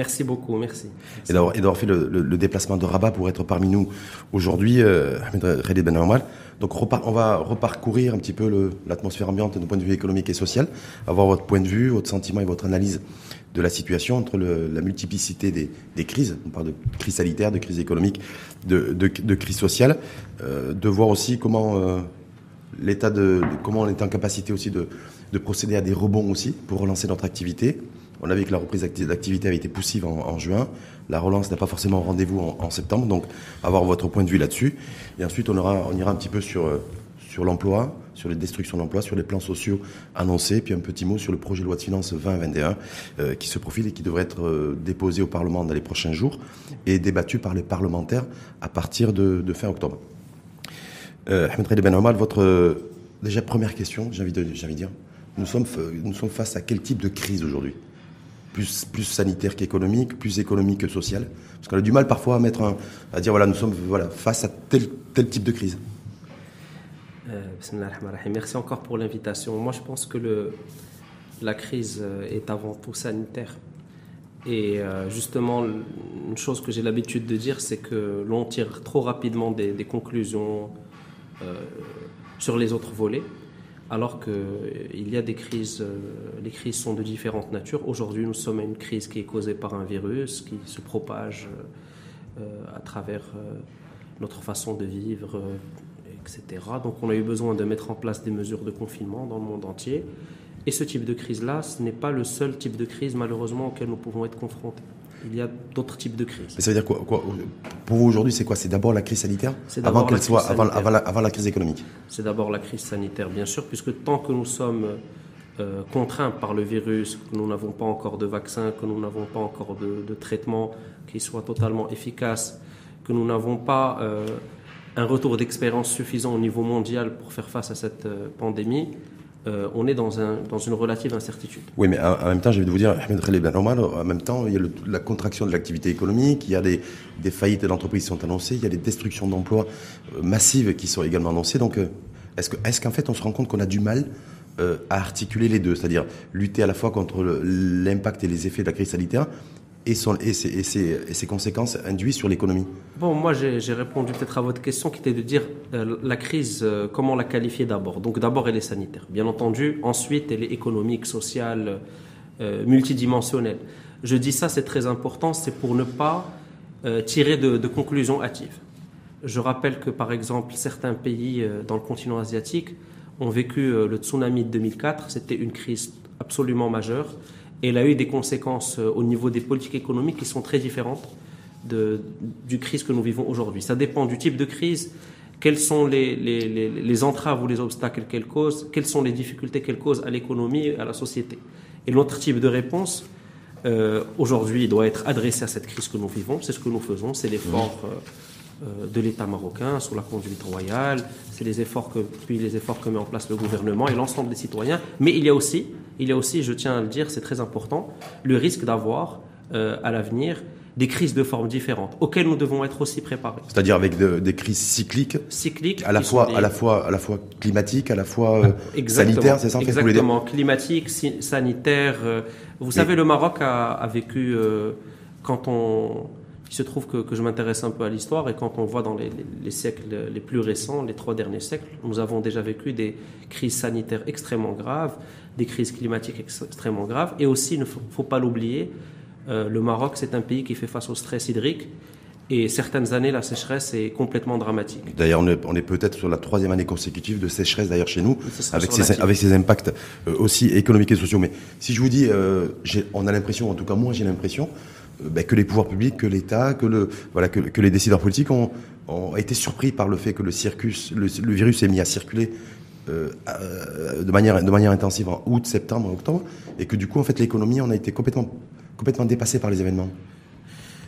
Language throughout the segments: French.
Merci beaucoup, merci. Et d'avoir fait le, déplacement de Rabat pour être parmi nous aujourd'hui, euh, Khalid Ben Donc on va reparcourir un petit peu l'atmosphère ambiante d'un point de vue économique et social, avoir votre point de vue, votre sentiment et votre analyse de la situation entre la multiplicité des, crises, on parle de crise sanitaire, de crise économique, de, crise sociale, euh, de voir aussi comment euh, l'État de, comment on est en capacité aussi de, procéder à des rebonds aussi pour relancer notre activité. On a vu que la reprise d'activité avait été poussive en, juin. La relance n'a pas forcément rendez-vous en, septembre. Donc, avoir votre point de vue là-dessus. Et ensuite, on, aura, ira un petit peu sur, euh, sur l'emploi, sur les destructions d'emplois, sur les plans sociaux annoncés, puis un petit mot sur le projet de loi de finances 2021 euh, qui se profile et qui devrait être euh, déposé au Parlement dans les prochains jours et débattu par les parlementaires à partir de, fin octobre. Euh, Ahmed Ben votre déjà première question, j'ai envie de, dire, nous sommes, nous sommes face à quel type de crise aujourd'hui? Plus, sanitaire qu'économique, plus économique que sociale Parce qu'on a du mal parfois à dire voilà, nous sommes voilà, face à tel, type de crise. Euh, Merci encore pour l'invitation. Moi, je pense que la crise euh, est avant tout sanitaire. Et euh, justement, une chose que j'ai l'habitude de dire, c'est que l'on tire trop rapidement des, conclusions sur les autres volets alors qu'il y a des crises, euh, les crises sont de différentes natures. Aujourd'hui, nous sommes à une crise qui est causée par un virus qui se propage euh, à travers euh, notre façon de vivre, etc. Donc on a eu besoin de mettre en place des mesures de confinement dans le monde entier. Et ce type de crise-là, ce n'est pas le seul type de crise malheureusement auquel nous pouvons être confrontés il y a d'autres types de crises. Mais ça veut dire quoi, Pour vous aujourd'hui, c'est quoi? C'est d'abord la crise sanitaire avant qu'elle soit avant, avant, la, crise économique? C'est d'abord la crise sanitaire, bien sûr, puisque tant que nous sommes euh, contraints par le virus, que nous n'avons pas encore de vaccin, que nous n'avons pas encore de, traitement qui soit totalement efficace, que nous n'avons pas euh, un retour d'expérience suffisant au niveau mondial pour faire face à cette euh, pandémie, euh, on est dans, un, dans, une relative incertitude. Oui, mais en, même temps, je vais vous dire, en même temps, il y a la contraction de l'activité économique, il y a des, faillites d'entreprises qui sont annoncées, il y a des destructions d'emplois euh, massives qui sont également annoncées. Donc, euh, est-ce qu'en fait, on se rend compte qu'on a du mal à articuler les deux, c'est-à-dire lutter à la fois contre l'impact et les effets de la crise sanitaire et, ses, conséquences induites sur l'économie Bon, moi j'ai répondu peut-être à votre question qui était de dire euh, la crise, euh, comment la qualifier d'abord? Donc d'abord elle est sanitaire, bien entendu. Ensuite elle est économique, sociale, euh, multidimensionnelle. Je dis ça, c'est très important, c'est pour ne pas tirer de, conclusions hâtives. Je rappelle que par exemple certains pays dans le continent asiatique ont vécu le tsunami de 2004, c'était une crise absolument majeure et elle a eu des conséquences euh, au niveau des politiques économiques qui sont très différentes de, du crise que nous vivons aujourd'hui. Ça dépend du type de crise, quelles sont les, les, les, entraves ou les obstacles qu'elle cause, quelles sont les difficultés qu'elle cause à l'économie et à la société. Et l'autre type de réponse, euh, aujourd'hui, doit être adressé à cette crise que nous vivons. C'est ce que nous faisons, c'est l'effort euh, de l'État marocain sous la conduite royale, c'est les efforts que, puis les efforts que met en place le gouvernement et l'ensemble des citoyens. Mais il y a aussi il y a aussi, je tiens à le dire, c'est très important, le risque d'avoir euh, à l'avenir des crises de formes différentes auxquelles nous devons être aussi préparés. C'est-à-dire avec des crises cycliques, cycliques, à la fois, à la fois, à la fois climatiques, à la fois euh, sanitaires, c'est ça en fait Exactement, climatiques, sanitaires. Euh, vous savez, le Maroc a, vécu quand on il se trouve que, je m'intéresse un peu à l'histoire et quand on voit dans les, siècles les plus récents, les trois derniers siècles, nous avons déjà vécu des crises sanitaires extrêmement graves, des crises climatiques extrêmement graves et aussi, il ne faut, pas l'oublier, euh, le Maroc c'est un pays qui fait face au stress hydrique et certaines années, la sécheresse est complètement dramatique. D'ailleurs, on est, peut-être sur la troisième année consécutive de sécheresse d'ailleurs chez nous, avec ses, avec ses, impacts euh, aussi économiques et sociaux. Mais si je vous dis, euh, on a l'impression, en tout cas moi j'ai l'impression, euh, ben, que les pouvoirs publics, que l'État, que, les décideurs politiques ont, été surpris par le fait que le, virus est mis à circuler euh, euh, de, manière, intensive en août, septembre, octobre, et que du coup, en fait, l'économie, on a été complètement, complètement dépassé par les événements.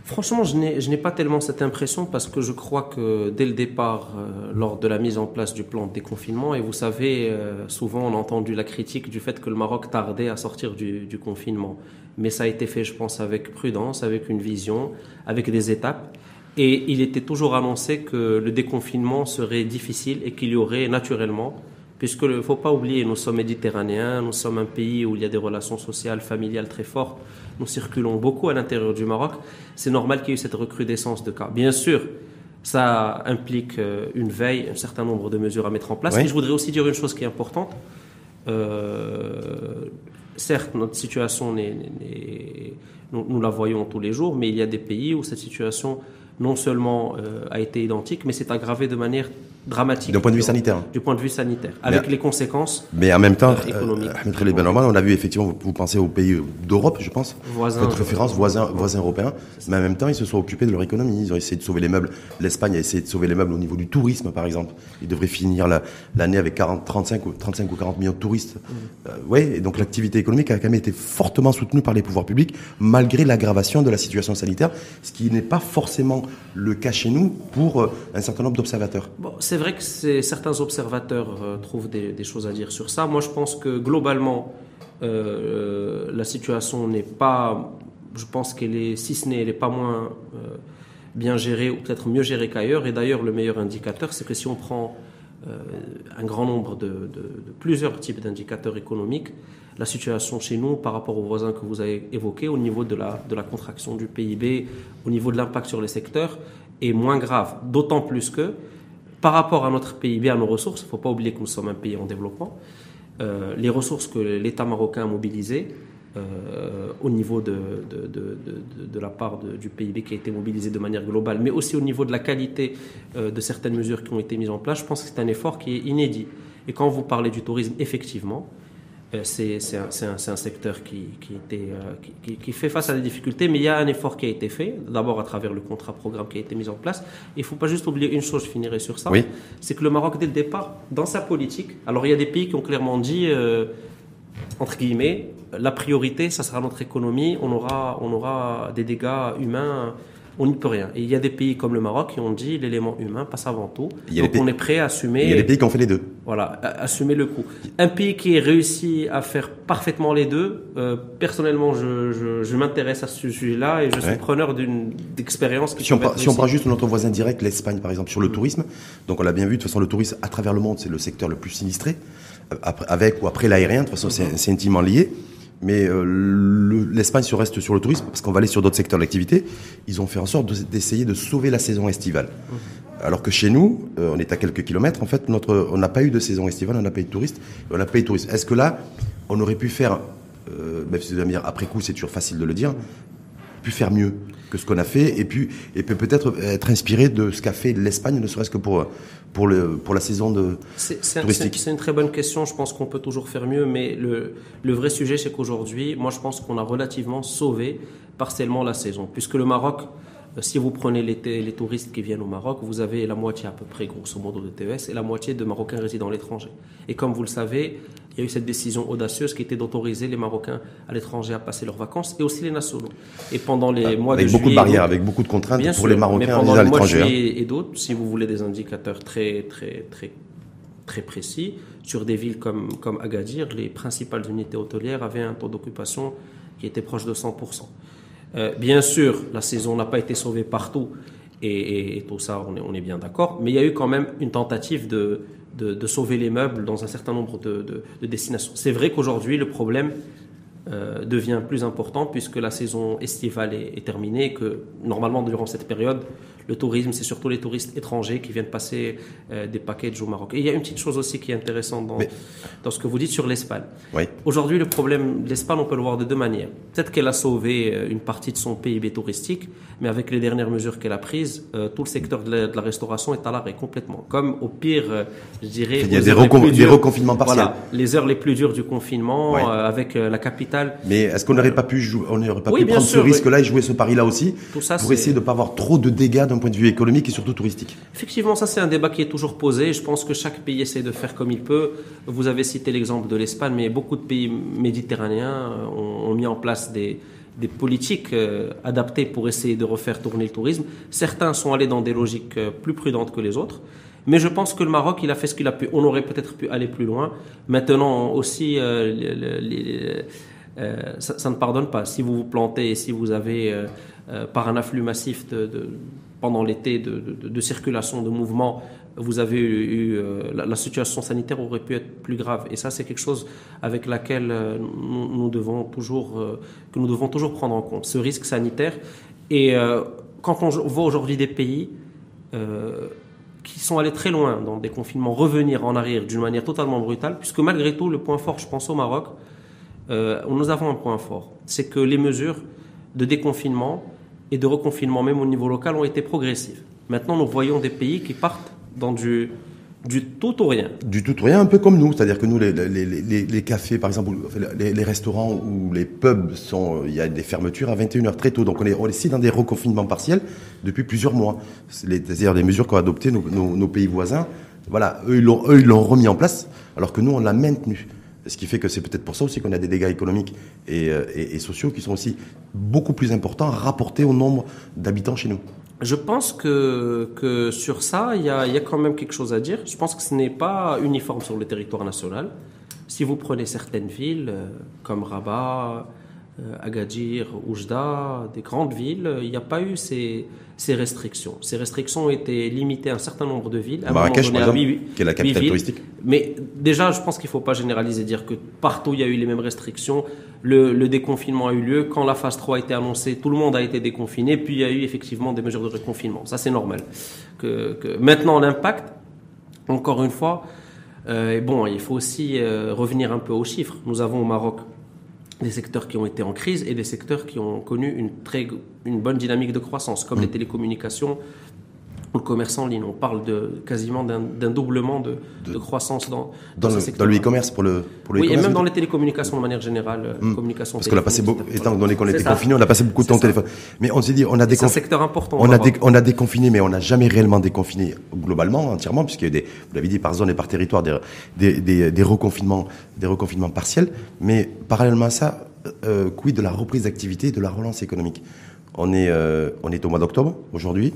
Franchement, je n'ai pas tellement cette impression parce que je crois que dès le départ, lors de la mise en place du plan de déconfinement, et vous savez, souvent on a entendu la critique du fait que le Maroc tardait à sortir du, confinement. Mais ça a été fait, je pense, avec prudence, avec une vision, avec des étapes. Et il était toujours annoncé que le déconfinement serait difficile et qu'il y aurait naturellement, puisque il ne faut pas oublier, nous sommes méditerranéens, nous sommes un pays où il y a des relations sociales, familiales très fortes nous circulons beaucoup à l'intérieur du Maroc, c'est normal qu'il y ait eu cette recrudescence de cas. Bien sûr, ça implique euh, une veille, un certain nombre de mesures à mettre en place. Et je voudrais aussi dire une chose qui est importante. Euh, certes, notre situation, nous, la voyons tous les jours, mais il y a des pays où cette situation non seulement euh, a été identique, mais s'est aggravée de manière dramatique. D'un point de vue sanitaire. Du point de vue sanitaire, avec les conséquences Mais en même temps, euh, économiques. Euh, ben on a vu effectivement, vous, pensez aux pays d'Europe, je pense. Voisins. Votre référence, voisins, voisins européens. Mais en même temps, ils se sont occupés de leur économie. Ils ont essayé de sauver les meubles. L'Espagne a essayé de sauver les meubles au niveau du tourisme, par exemple. Ils devraient finir l'année avec 40, 35, ou, 35 ou 40 millions de touristes. Mm. Euh, oui, et donc l'activité économique a quand même été fortement soutenue par les pouvoirs publics, malgré l'aggravation de la situation sanitaire, ce qui n'est pas forcément le cas chez nous pour un certain nombre d'observateurs. Bon, c'est vrai que certains observateurs euh, trouvent des, choses à dire sur ça. Moi, je pense que globalement, euh, la situation n'est pas. Je pense qu'elle est, si ce n'est, elle n'est pas moins euh, bien gérée ou peut-être mieux gérée qu'ailleurs. Et d'ailleurs, le meilleur indicateur, c'est que si on prend un grand nombre de, plusieurs types d'indicateurs économiques, la situation chez nous par rapport aux voisins que vous avez évoqués au niveau de la contraction du PIB, au niveau de l'impact sur les secteurs, est moins grave. D'autant plus que par rapport à notre PIB, à nos ressources, il ne faut pas oublier que nous sommes un pays en développement, euh, les ressources que l'État marocain a mobilisées euh, au niveau de, la part du PIB qui a été mobilisé de manière globale, mais aussi au niveau de la qualité euh, de certaines mesures qui ont été mises en place, je pense que c'est un effort qui est inédit. Et quand vous parlez du tourisme, effectivement, c'est un, un, secteur qui, qui, était, euh, qui, qui, fait face à des difficultés, mais il y a un effort qui a été fait, d'abord à travers le contrat-programme qui a été mis en place. Il ne faut pas juste oublier une chose, je finirai sur ça, c'est que le Maroc, dès le départ, dans sa politique, alors il y a des pays qui ont clairement dit, euh, entre guillemets, la priorité, ça sera notre économie, on aura, on aura des dégâts humains on n'y peut rien. Et il y a des pays comme le Maroc qui ont dit l'élément humain passe avant tout. Donc on est prêt à assumer. Il y a des pays qui ont fait les deux. Voilà, assumer le coup. Un pays qui a réussi à faire parfaitement les deux, euh, personnellement, je, m'intéresse à ce sujet-là et je suis preneur d'une expérience qui. Si on, si on prend juste notre voisin direct, l'Espagne par exemple, sur le tourisme, donc on l'a bien vu, de toute façon, le tourisme à travers le monde, c'est le secteur le plus sinistré, avec ou après l'aérien, de toute façon, c'est intimement lié mais euh, l'Espagne se reste sur le tourisme parce qu'on va aller sur d'autres secteurs d'activité. Ils ont fait en sorte d'essayer de, sauver la saison estivale. Mmh. Alors que chez nous, euh, on est à quelques kilomètres. En fait, notre, on n'a pas eu de saison estivale, on n'a pas eu de touristes, on n'a pas eu de touristes. Est-ce que là, on aurait pu faire, euh, même si dire après coup, c'est toujours facile de le dire, pu faire mieux que ce qu'on a fait et puis et peut-être être inspiré de ce qu'a fait l'Espagne, ne serait-ce que pour pour le pour la saison de touristique. C'est une très bonne question. Je pense qu'on peut toujours faire mieux, mais le le vrai sujet c'est qu'aujourd'hui, moi je pense qu'on a relativement sauvé partiellement la saison, puisque le Maroc euh, si vous prenez les, les, touristes qui viennent au Maroc, vous avez la moitié à peu près, grosso modo, de TES et la moitié de Marocains résidant à l'étranger. Et comme vous le savez, il y a eu cette décision audacieuse qui était d'autoriser les Marocains à l'étranger à passer leurs vacances et aussi les nationaux. Et pendant les mois avec de beaucoup de barrières, avec beaucoup de contraintes pour les Marocains à l'étranger. Hein. Et d'autres, si vous voulez des indicateurs très très très très précis sur des villes comme comme Agadir, les principales unités hôtelières avaient un taux d'occupation qui était proche de 100% euh, bien sûr, la saison n'a pas été sauvée partout et, tout ça, on est, on est bien d'accord, mais il y a eu quand même une tentative de, de, sauver les meubles dans un certain nombre de, de destinations. C'est vrai qu'aujourd'hui, le problème euh, devient plus important puisque la saison estivale est, est, terminée et que normalement, durant cette période, le tourisme, c'est surtout les touristes étrangers qui viennent passer euh, des packages au Maroc. Et il y a une petite chose aussi qui est intéressante dans, dans ce que vous dites sur l'Espagne. Oui. Aujourd'hui, le problème de l'Espagne, on peut le voir de deux manières. Peut-être qu'elle a sauvé euh, une partie de son PIB touristique, mais avec les dernières mesures qu'elle a prises, euh, tout le secteur de la, restauration est à l'arrêt complètement. Comme au pire, je dirais... Il y a des, reconfinements partiels. Voilà, les heures les plus dures du confinement, avec la capitale. Mais est-ce qu'on n'aurait pas pu, jouer, on pas pu prendre ce risque-là et jouer ce pari-là aussi tout ça, pour essayer de ne pas avoir trop de dégâts d'un point de vue économique et surtout touristique Effectivement, ça c'est un débat qui est toujours posé. Je pense que chaque pays essaie de faire comme il peut. Vous avez cité l'exemple de l'Espagne, mais beaucoup de pays méditerranéens ont, mis en place des, politiques euh, adaptées pour essayer de refaire tourner le tourisme. Certains sont allés dans des logiques euh, plus prudentes que les autres. Mais je pense que le Maroc, il a fait ce qu'il a pu. On aurait peut-être pu aller plus loin. Maintenant aussi, euh, ça, ne pardonne pas. Si vous vous plantez si vous avez, par un afflux massif pendant l'été de, circulation, de mouvement, vous avez eu, la, situation sanitaire aurait pu être plus grave. Et ça, c'est quelque chose avec laquelle nous, devons toujours, que nous devons toujours prendre en compte, ce risque sanitaire. Et quand on voit aujourd'hui des pays qui sont allés très loin dans des confinements revenir en arrière d'une manière totalement brutale, puisque malgré tout, le point fort, je pense au Maroc, euh, nous avons un point fort, c'est que les mesures de déconfinement et de reconfinement, même au niveau local, ont été progressives. Maintenant, nous voyons des pays qui partent dans du tout ou rien. Du tout ou rien, un peu comme nous. C'est-à-dire que nous, les, les, les, les, cafés, par exemple, les, restaurants ou les pubs, sont, il y a des fermetures à 21h très tôt. Donc on est, on ici dans des reconfinements partiels depuis plusieurs mois. C'est-à-dire des mesures qu'ont adoptées nos, nos, pays voisins. Voilà, eux, ils l'ont remis en place, alors que nous, on l'a maintenu. Ce qui fait que c'est peut-être pour ça aussi qu'on a des dégâts économiques et, euh, et, sociaux qui sont aussi beaucoup plus importants rapportés au nombre d'habitants chez nous. Je pense que, sur ça, il y, a, quand même quelque chose à dire. Je pense que ce n'est pas uniforme sur le territoire national. Si vous prenez certaines villes euh, comme Rabat, Agadir, Oujda, des grandes villes, il n'y a pas eu ces, ces, restrictions. Ces restrictions ont été limitées à un certain nombre de villes. À Marrakech, par exemple, qui est la capitale touristique. Mais déjà, je pense qu'il ne faut pas généraliser, dire que partout il y a eu les mêmes restrictions. Le, le, déconfinement a eu lieu. Quand la phase 3 a été annoncée, tout le monde a été déconfiné. Puis il y a eu effectivement des mesures de reconfinement. Ça, c'est normal. Que, que... Maintenant, l'impact, encore une fois, euh, bon, il faut aussi euh, revenir un peu aux chiffres. Nous avons au Maroc des secteurs qui ont été en crise et des secteurs qui ont connu une, très, une bonne dynamique de croissance, comme les mm. télécommunications, le commerce en ligne. On parle de quasiment d'un doublement de, de, croissance dans, dans, dans le, Dans e-commerce pour le, pour le Oui, et même dans les télécommunications de manière générale. Mmh. Communication Parce qu'on a passé beaucoup, étant donné qu'on était confiné, on a passé beaucoup de temps au téléphone. Mais on s'est dit, on a déconfiné. C'est un secteur important. On a, on a déconfiné, mais on n'a jamais réellement déconfiné globalement, entièrement, puisqu'il y a eu des, vous l'avez dit, par zone et par territoire, des, des, des, des reconfinements, des reconfinements partiels. Mais parallèlement à ça, euh, quid de la reprise d'activité et de la relance économique? On est, euh, on est au mois d'octobre aujourd'hui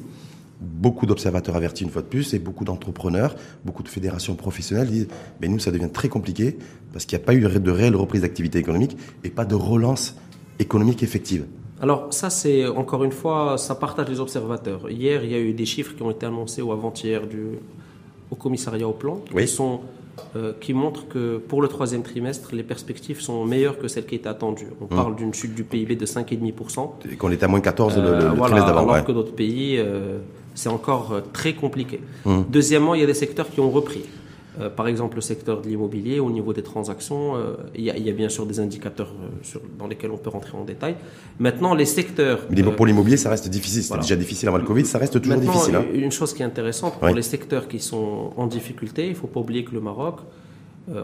beaucoup d'observateurs avertis une fois de plus et beaucoup d'entrepreneurs, beaucoup de fédérations professionnelles disent mais nous ça devient très compliqué parce qu'il n'y a pas eu de réelle reprise d'activité économique et pas de relance économique effective. Alors ça c'est encore une fois ça partage les observateurs. Hier il y a eu des chiffres qui ont été annoncés ou avant-hier du au commissariat au plan qui sont euh, qui montrent que pour le troisième trimestre, les perspectives sont meilleures que celles qui étaient attendues. On mmh. parle d'une chute du PIB de 5,5%. Et qu'on était à moins 14 le, le, euh, trimestre d'avant. Alors que d'autres pays, euh, c'est encore euh, très compliqué. Mmh. Deuxièmement, il y a des secteurs qui ont repris. Euh, par exemple, le secteur de l'immobilier, au niveau des transactions, euh, il y, a bien sûr des indicateurs sur, dans lesquels on peut rentrer en détail. Maintenant, les secteurs. Mais pour l'immobilier, ça reste difficile. C'était déjà difficile avant le Covid, ça reste toujours difficile. Hein. Une chose qui est intéressante, pour les secteurs qui sont en difficulté, il ne faut pas oublier que le Maroc,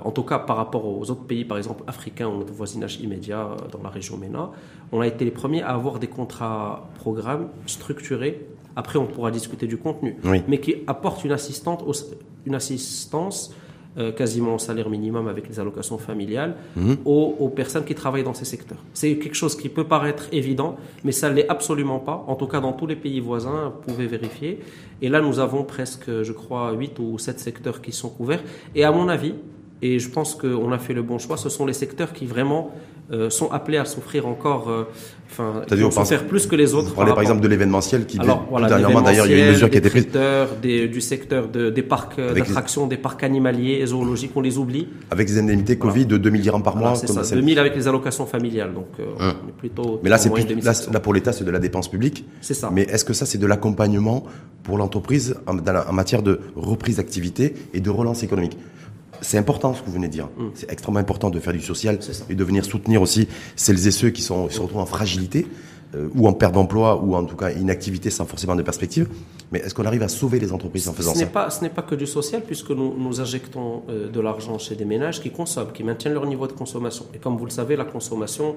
en tout cas par rapport aux autres pays, par exemple africains ou notre voisinage immédiat dans la région MENA, on a été les premiers à avoir des contrats programmes structurés après, on pourra discuter du contenu, mais qui apporte une, assistante une assistance euh, quasiment au salaire minimum avec les allocations familiales mhm. aux, personnes qui travaillent dans ces secteurs. C'est quelque chose qui peut paraître évident, mais ça ne l'est absolument pas. En tout cas, dans tous les pays voisins, vous pouvez vérifier. Et là, nous avons presque, je crois, 8 ou 7 secteurs qui sont couverts. Et à mon avis, et je pense qu'on a fait le bon choix. Ce sont les secteurs qui vraiment euh, sont appelés à souffrir encore, euh, enfin, euh, faire plus que les autres. Vous parlez par, exemple de l'événementiel qui Alors, voilà, dernièrement d'ailleurs il y a une mesure qui a été prise. Des, du secteur de, des parcs euh, d'attractions, des parcs animaliers et zoologiques, on les oublie. Avec des indemnités Covid de 2000 dirhams par mois. c'est ça, 2000 avec les allocations familiales, donc hum. on est plutôt. Mais là c'est plus, là, là, pour l'État c'est de la dépense publique. C'est ça. Mais est-ce que ça c'est de l'accompagnement pour l'entreprise en, en matière de reprise d'activité et de relance économique? C'est important ce que vous venez de dire. Mm. C'est extrêmement important de faire du social et de venir soutenir aussi celles et ceux qui sont surtout en fragilité euh, ou en perte d'emploi ou en tout cas inactivité sans forcément de perspective. Mais est-ce qu'on arrive à sauver les entreprises en faisant ce ça? pas, Ce n'est pas que du social puisque nous, nous injectons euh, de l'argent chez des ménages qui consomment, qui maintiennent leur niveau de consommation. Et comme vous le savez, la consommation,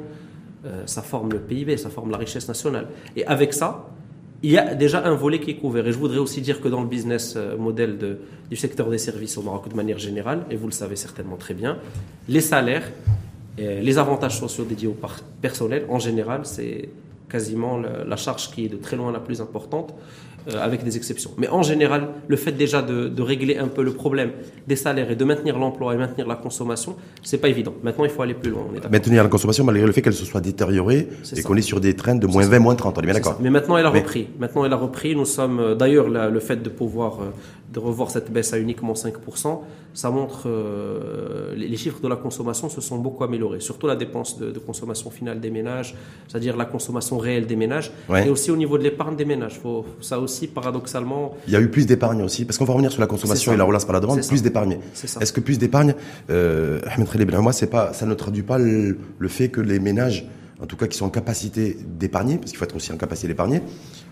euh, ça forme le PIB, ça forme la richesse nationale. Et avec ça, il y a déjà un volet qui est couvert. Et je voudrais aussi dire que dans le business euh, model de, du secteur des services au Maroc de manière générale, et vous le savez certainement très bien, les salaires, les avantages sociaux dédiés au personnel, en général, c'est quasiment la charge qui est de très loin la plus importante. Euh, avec des exceptions. Mais en général, le fait déjà de, de, régler un peu le problème des salaires et de maintenir l'emploi et maintenir la consommation, c'est pas évident. Maintenant, il faut aller plus loin. maintenir la consommation malgré le fait qu'elle se soit détériorée et qu'on est sur des trains de moins 20, moins 30. On est bien d'accord. Mais maintenant, elle a repris. Maintenant, elle a repris. Nous sommes, euh, d'ailleurs, le fait de pouvoir euh, de revoir cette baisse à uniquement 5%, ça montre euh, les chiffres de la consommation se sont beaucoup améliorés, surtout la dépense de, consommation finale des ménages, c'est-à-dire la consommation réelle des ménages, et aussi au niveau de l'épargne des ménages. Faut, ça aussi, paradoxalement. Il y a eu plus d'épargne aussi, parce qu'on va revenir sur la consommation et la relance par la demande, plus d'épargne. Est-ce que plus d'épargne, euh, moi, c'est pas, ça ne traduit pas le, le fait que les ménages en tout cas qui sont en capacité d'épargner, parce qu'il faut être aussi en capacité d'épargner,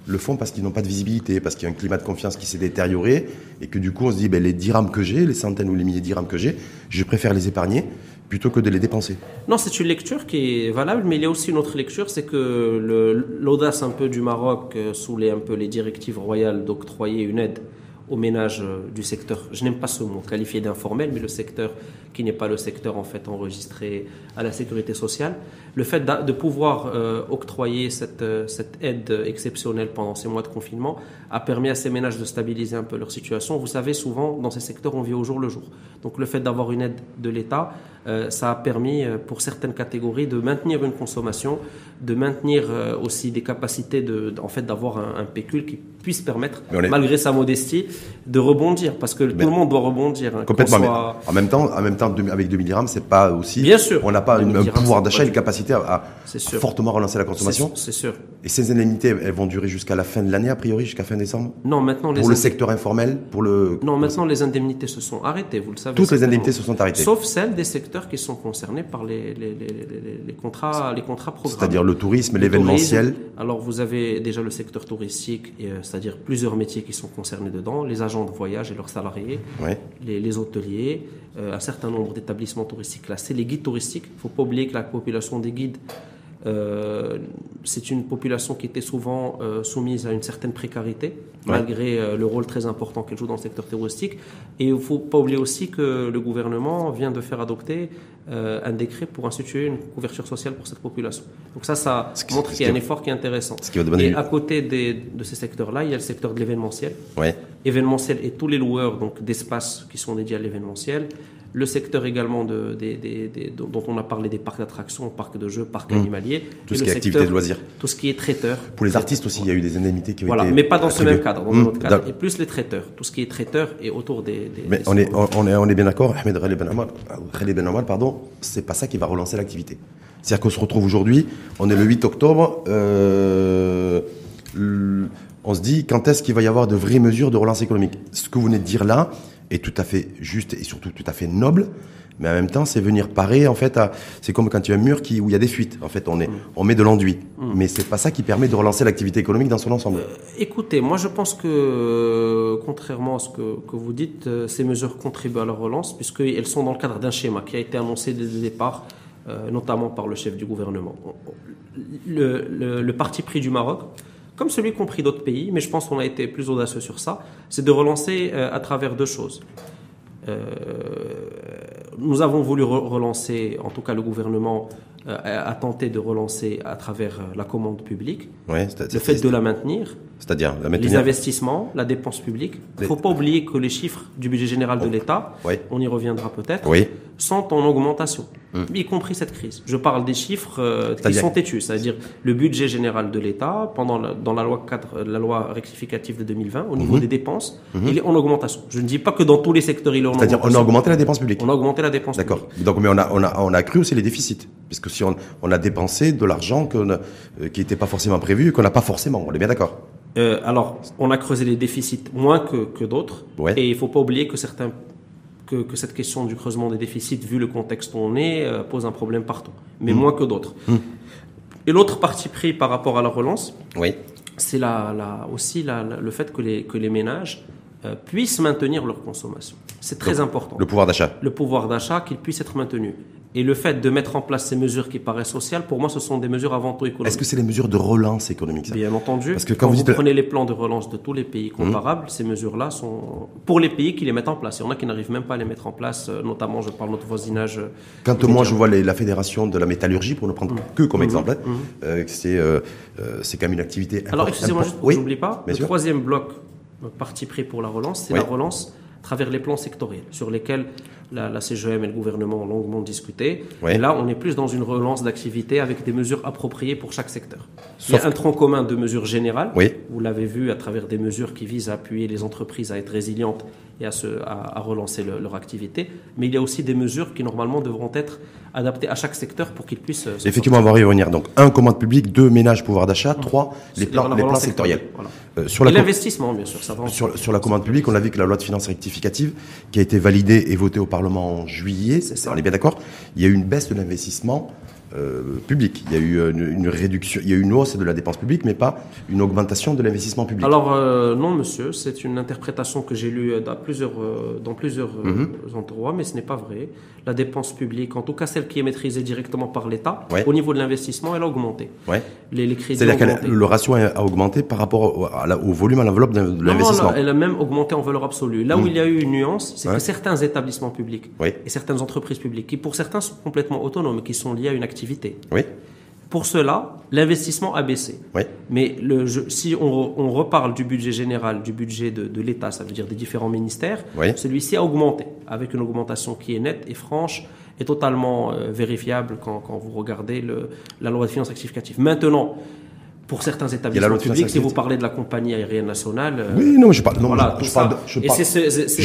le font parce qu'ils n'ont pas de visibilité, parce qu'il y a un climat de confiance qui s'est détérioré, et que du coup on se dit, ben, les dirhams que j'ai, les centaines ou les milliers de dirhams que j'ai, je préfère les épargner plutôt que de les dépenser. Non, c'est une lecture qui est valable, mais il y a aussi une autre lecture, c'est que l'audace un peu du Maroc, euh, sous les, un peu les directives royales d'octroyer une aide aux ménages euh, du secteur, je n'aime pas ce mot qualifié d'informel, mais le secteur qui n'est pas le secteur en fait enregistré à la sécurité sociale, le fait de pouvoir euh, octroyer cette, euh, cette aide exceptionnelle pendant ces mois de confinement a permis à ces ménages de stabiliser un peu leur situation. Vous savez, souvent dans ces secteurs, on vit au jour le jour. Donc le fait d'avoir une aide de l'État, ça a permis pour certaines catégories de maintenir une consommation, de maintenir aussi des capacités de, en fait d'avoir un, un pécule qui puisse permettre, malgré sa modestie, de rebondir, parce que tout le monde doit rebondir. Hein, complètement. en même temps, en même temps, avec 2000 dirhams, c'est pas aussi. Bien sûr. On n'a pas un pouvoir d'achat une capacité à, fortement relancer la consommation. C'est sûr. Et ces indemnités, elles vont durer jusqu'à la fin de l'année, a priori, jusqu'à fin décembre. Non, maintenant pour le secteur informel, pour le. Non, maintenant les indemnités se sont arrêtées, vous le savez. Toutes les indemnités se sont arrêtées. Sauf celles des secteurs qui sont concernés par les, les, les, contrats, les contrats programmés. C'est-à-dire le tourisme, l'événementiel. Alors vous avez déjà le secteur touristique, euh, c'est-à-dire plusieurs métiers qui sont concernés dedans, les agents de voyage et leurs salariés, les, hôteliers, un certain nombre d'établissements touristiques classés, les guides touristiques. Il ne faut pas oublier que la population des guides euh, c'est une population qui était souvent euh, soumise à une certaine précarité, malgré euh, le rôle très important qu'elle joue dans le secteur touristique. Et il ne faut pas oublier aussi que le gouvernement vient de faire adopter un décret pour instituer une couverture sociale pour cette population. Donc ça, ça montre qu'il y a un effort qui est intéressant. et à côté de ces secteurs-là, il y a le secteur de l'événementiel. Événementiel et tous les loueurs donc d'espaces qui sont dédiés à l'événementiel le secteur également de, dont on a parlé des parcs d'attractions, parcs de jeux, parcs mmh. animaliers. Tout ce qui est activité de loisirs. Tout ce qui est traiteur. Pour les artistes aussi, il y a eu des indemnités qui ont voilà, mais pas dans ce même cadre, dans mmh. cadre. Et plus les traiteurs. Tout ce qui est traiteur et autour des. mais on, est, on, est, on est bien d'accord, Ahmed Khalid Ben Amal, Ben c'est pas ça qui va relancer l'activité. C'est-à-dire qu'on se retrouve aujourd'hui, on est le 8 octobre, euh, on se dit quand est-ce qu'il va y avoir de vraies mesures de relance économique? Ce que vous venez de dire là, est tout à fait juste et surtout tout à fait noble. Mais en même temps, c'est venir parer, en fait, c'est comme quand il y a un mur qui, où il y a des fuites. En fait, on, est, mm. on met de l'enduit. Mm. Mais c'est pas ça qui permet de relancer l'activité économique dans son ensemble. Euh, écoutez, moi je pense que, euh, contrairement à ce que, que vous dites, euh, ces mesures contribuent à la relance, puisqu'elles sont dans le cadre d'un schéma qui a été annoncé dès le départ, notamment par le chef du gouvernement. Le, le, le parti pris du Maroc, comme celui qu'ont pris d'autres pays, mais je pense qu'on a été plus audacieux sur ça, c'est de relancer à travers deux choses. Euh, nous avons voulu relancer, en tout cas le gouvernement euh, a tenté de relancer à travers la commande publique, le fait de la maintenir, c'est-à-dire les investissements, la dépense publique. Il ne faut pas oublier que les chiffres du budget général de l'État, on y reviendra peut-être, sont en augmentation, hum. y compris cette crise. Je parle des chiffres euh, qui sont têtus, c'est-à-dire le budget général de l'État pendant dans la loi 4, la loi rectificative de 2020 au niveau hum. des dépenses, hum. il est en augmentation. Je ne dis pas que dans tous les secteurs il est en C'est-à-dire on a augmenté la dépense publique. On a augmenté la dépense. D'accord. Donc mais on a on a on a cru aussi les déficits, puisque si on, on a dépensé de l'argent euh, qui n'était pas forcément prévu, qu'on n'a pas forcément. On est bien d'accord. Euh, alors, on a creusé les déficits moins que, que d'autres. Et il ne faut pas oublier que certains que, que, cette question du creusement des déficits, vu le contexte où on est, euh, pose un problème partout, mais mmh. moins que d'autres. Mmh. Et l'autre parti pris par rapport à la relance, oui. c'est la, la, aussi la, le fait que les, que les ménages euh, puissent maintenir leur consommation. C'est très important. Le pouvoir d'achat. Le pouvoir d'achat, qu'il puisse être maintenu. Et le fait de mettre en place ces mesures qui paraissent sociales, pour moi, ce sont des mesures avant tout économiques. Est-ce que c'est les mesures de relance économique ça? Bien entendu. Parce que quand vous vous, dites- prenez les plans de relance de tous les pays comparables, ces mesures-là sont pour les pays qui les mettent en place. Il y en a qui n'arrivent même pas à les mettre en place, euh, notamment, je parle de notre voisinage. euh, Quand immédiat. moi je vois les- la fédération de la métallurgie, pour ne prendre que comme exemple, hein, euh, c'est euh, quand même une activité. Alors, excusez-moi, juste pour oui, que j'oublie pas, le sûr. troisième bloc, parti pris pour la relance, c'est Oui. la relance à travers les plans sectoriels, sur lesquels la, la CGM et le gouvernement ont longuement discuté. Et là, on est plus dans une relance d'activité avec des mesures appropriées pour chaque secteur. Il y Sauf a un tronc commun de mesures générales. Oui. Vous l'avez vu à travers des mesures qui visent à appuyer les entreprises à être résilientes et à, se, à, à relancer le- leur activité. Mais il y a aussi des mesures qui, normalement, devront être adaptées à chaque secteur pour qu'ils puissent... euh, Effectivement, on va y revenir. Donc, un, commande publique, deux, ménage, pouvoir d'achat, trois, les plans, les sectoriels. Voilà. Euh, sur Et l'investissement, bien sûr, ça va. Sur, sur la commande publique, on a vu que la loi de finances rectificative, qui a été validée et votée au Parlement en juillet, c'est ça, on est bien d'accord, il y a eu une baisse de l'investissement euh, public. Il y a eu une, une réduction, il y a eu une hausse de la dépense publique, mais pas une augmentation de l'investissement public. Alors euh, non, monsieur, c'est une interprétation que j'ai lue dans plusieurs, euh, dans plusieurs Mhm. endroits, mais ce n'est pas vrai. La dépense publique, en tout cas celle qui est maîtrisée directement par l'État, Ouais. au niveau de l'investissement, elle a augmenté. ouais. Les, les crédits ont C'est-à-dire que le ratio a augmenté par rapport au, à la- au volume, à l'enveloppe de l'investissement. non, elle a même augmenté en valeur absolue. Là où il y a eu une nuance, c'est Ouais. que certains établissements publics et certaines entreprises publiques, qui pour certains sont complètement autonomes, qui sont liés à une activité, pour cela, l'investissement a baissé. oui. Mais le, je- si on, re- on reparle du budget général, du budget de, de l'État, ça veut dire des différents ministères, Oui. celui-ci a augmenté, avec une augmentation qui est nette et franche et totalement euh, vérifiable quand, quand vous regardez le, la loi de finances rectificative. Maintenant, pour certains établissements publics, si vous parlez de la compagnie aérienne nationale, euh, Oui, non, je parle, non, voilà, je, je parle, de, je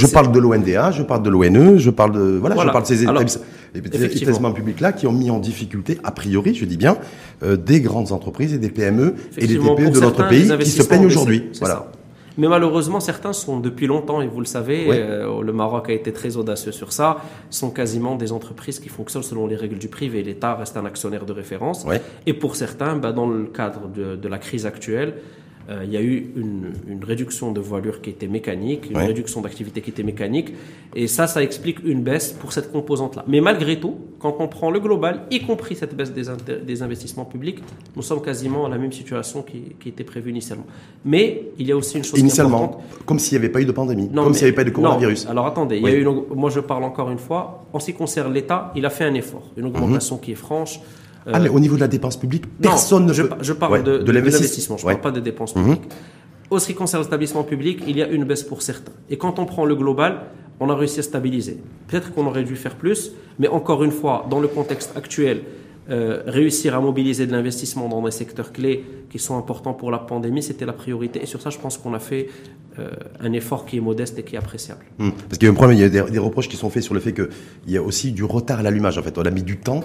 parle, je de l'ONDA, je parle de l'ONE, je parle de, voilà, Voilà. je parle de ces Alors, établissements, effectivement. Établissements publics-là qui ont mis en difficulté, a priori, je dis bien, euh, des grandes entreprises et des PME et des TPE de notre pays qui se plaignent aujourd'hui. Voilà. ça. Mais malheureusement, certains sont depuis longtemps, et vous le savez, Ouais. euh, le Maroc a été très audacieux sur ça, sont quasiment des entreprises qui fonctionnent selon les règles du privé. L'État reste un actionnaire de référence. Ouais. Et pour certains, bah, dans le cadre de, de la crise actuelle, euh, il y a eu une, une réduction de voilure qui était mécanique, une Ouais. réduction d'activité qui était mécanique. Et ça, ça explique une baisse pour cette composante-là. Mais malgré tout, quand on prend le global, y compris cette baisse des, investissements publics, nous sommes quasiment à la même situation qui, qui était prévue initialement. Mais il y a aussi une chose qui est Initialement, importante. comme s'il n'y avait pas eu de pandémie, Non, comme s'il n'y avait pas eu de non. coronavirus. Alors attendez, il y Oui. a eu une- moi je parle encore une fois, en ce qui concerne l'État, il a fait un effort, une augmentation qui est franche. Euh, Ah, mais au niveau de la dépense publique, non, personne ne je, peut. pa- je parle Ouais, de, de, l'investissement. je ne Ouais. parle pas de dépenses Mhm. publiques. En ce qui concerne l'établissement public, il y a une baisse pour certains. Et quand on prend le global, on a réussi à stabiliser. Peut-être qu'on aurait dû faire plus, mais encore une fois, dans le contexte actuel, euh, réussir à mobiliser de l'investissement dans des secteurs clés qui sont importants pour la pandémie, c'était la priorité. Et sur ça, je pense qu'on a fait euh, un effort qui est modeste et qui est appréciable. Hum, Parce qu'il y a un problème, il y a des, des reproches qui sont faits sur le fait qu'il y a aussi du retard à l'allumage. En fait, on a mis du temps,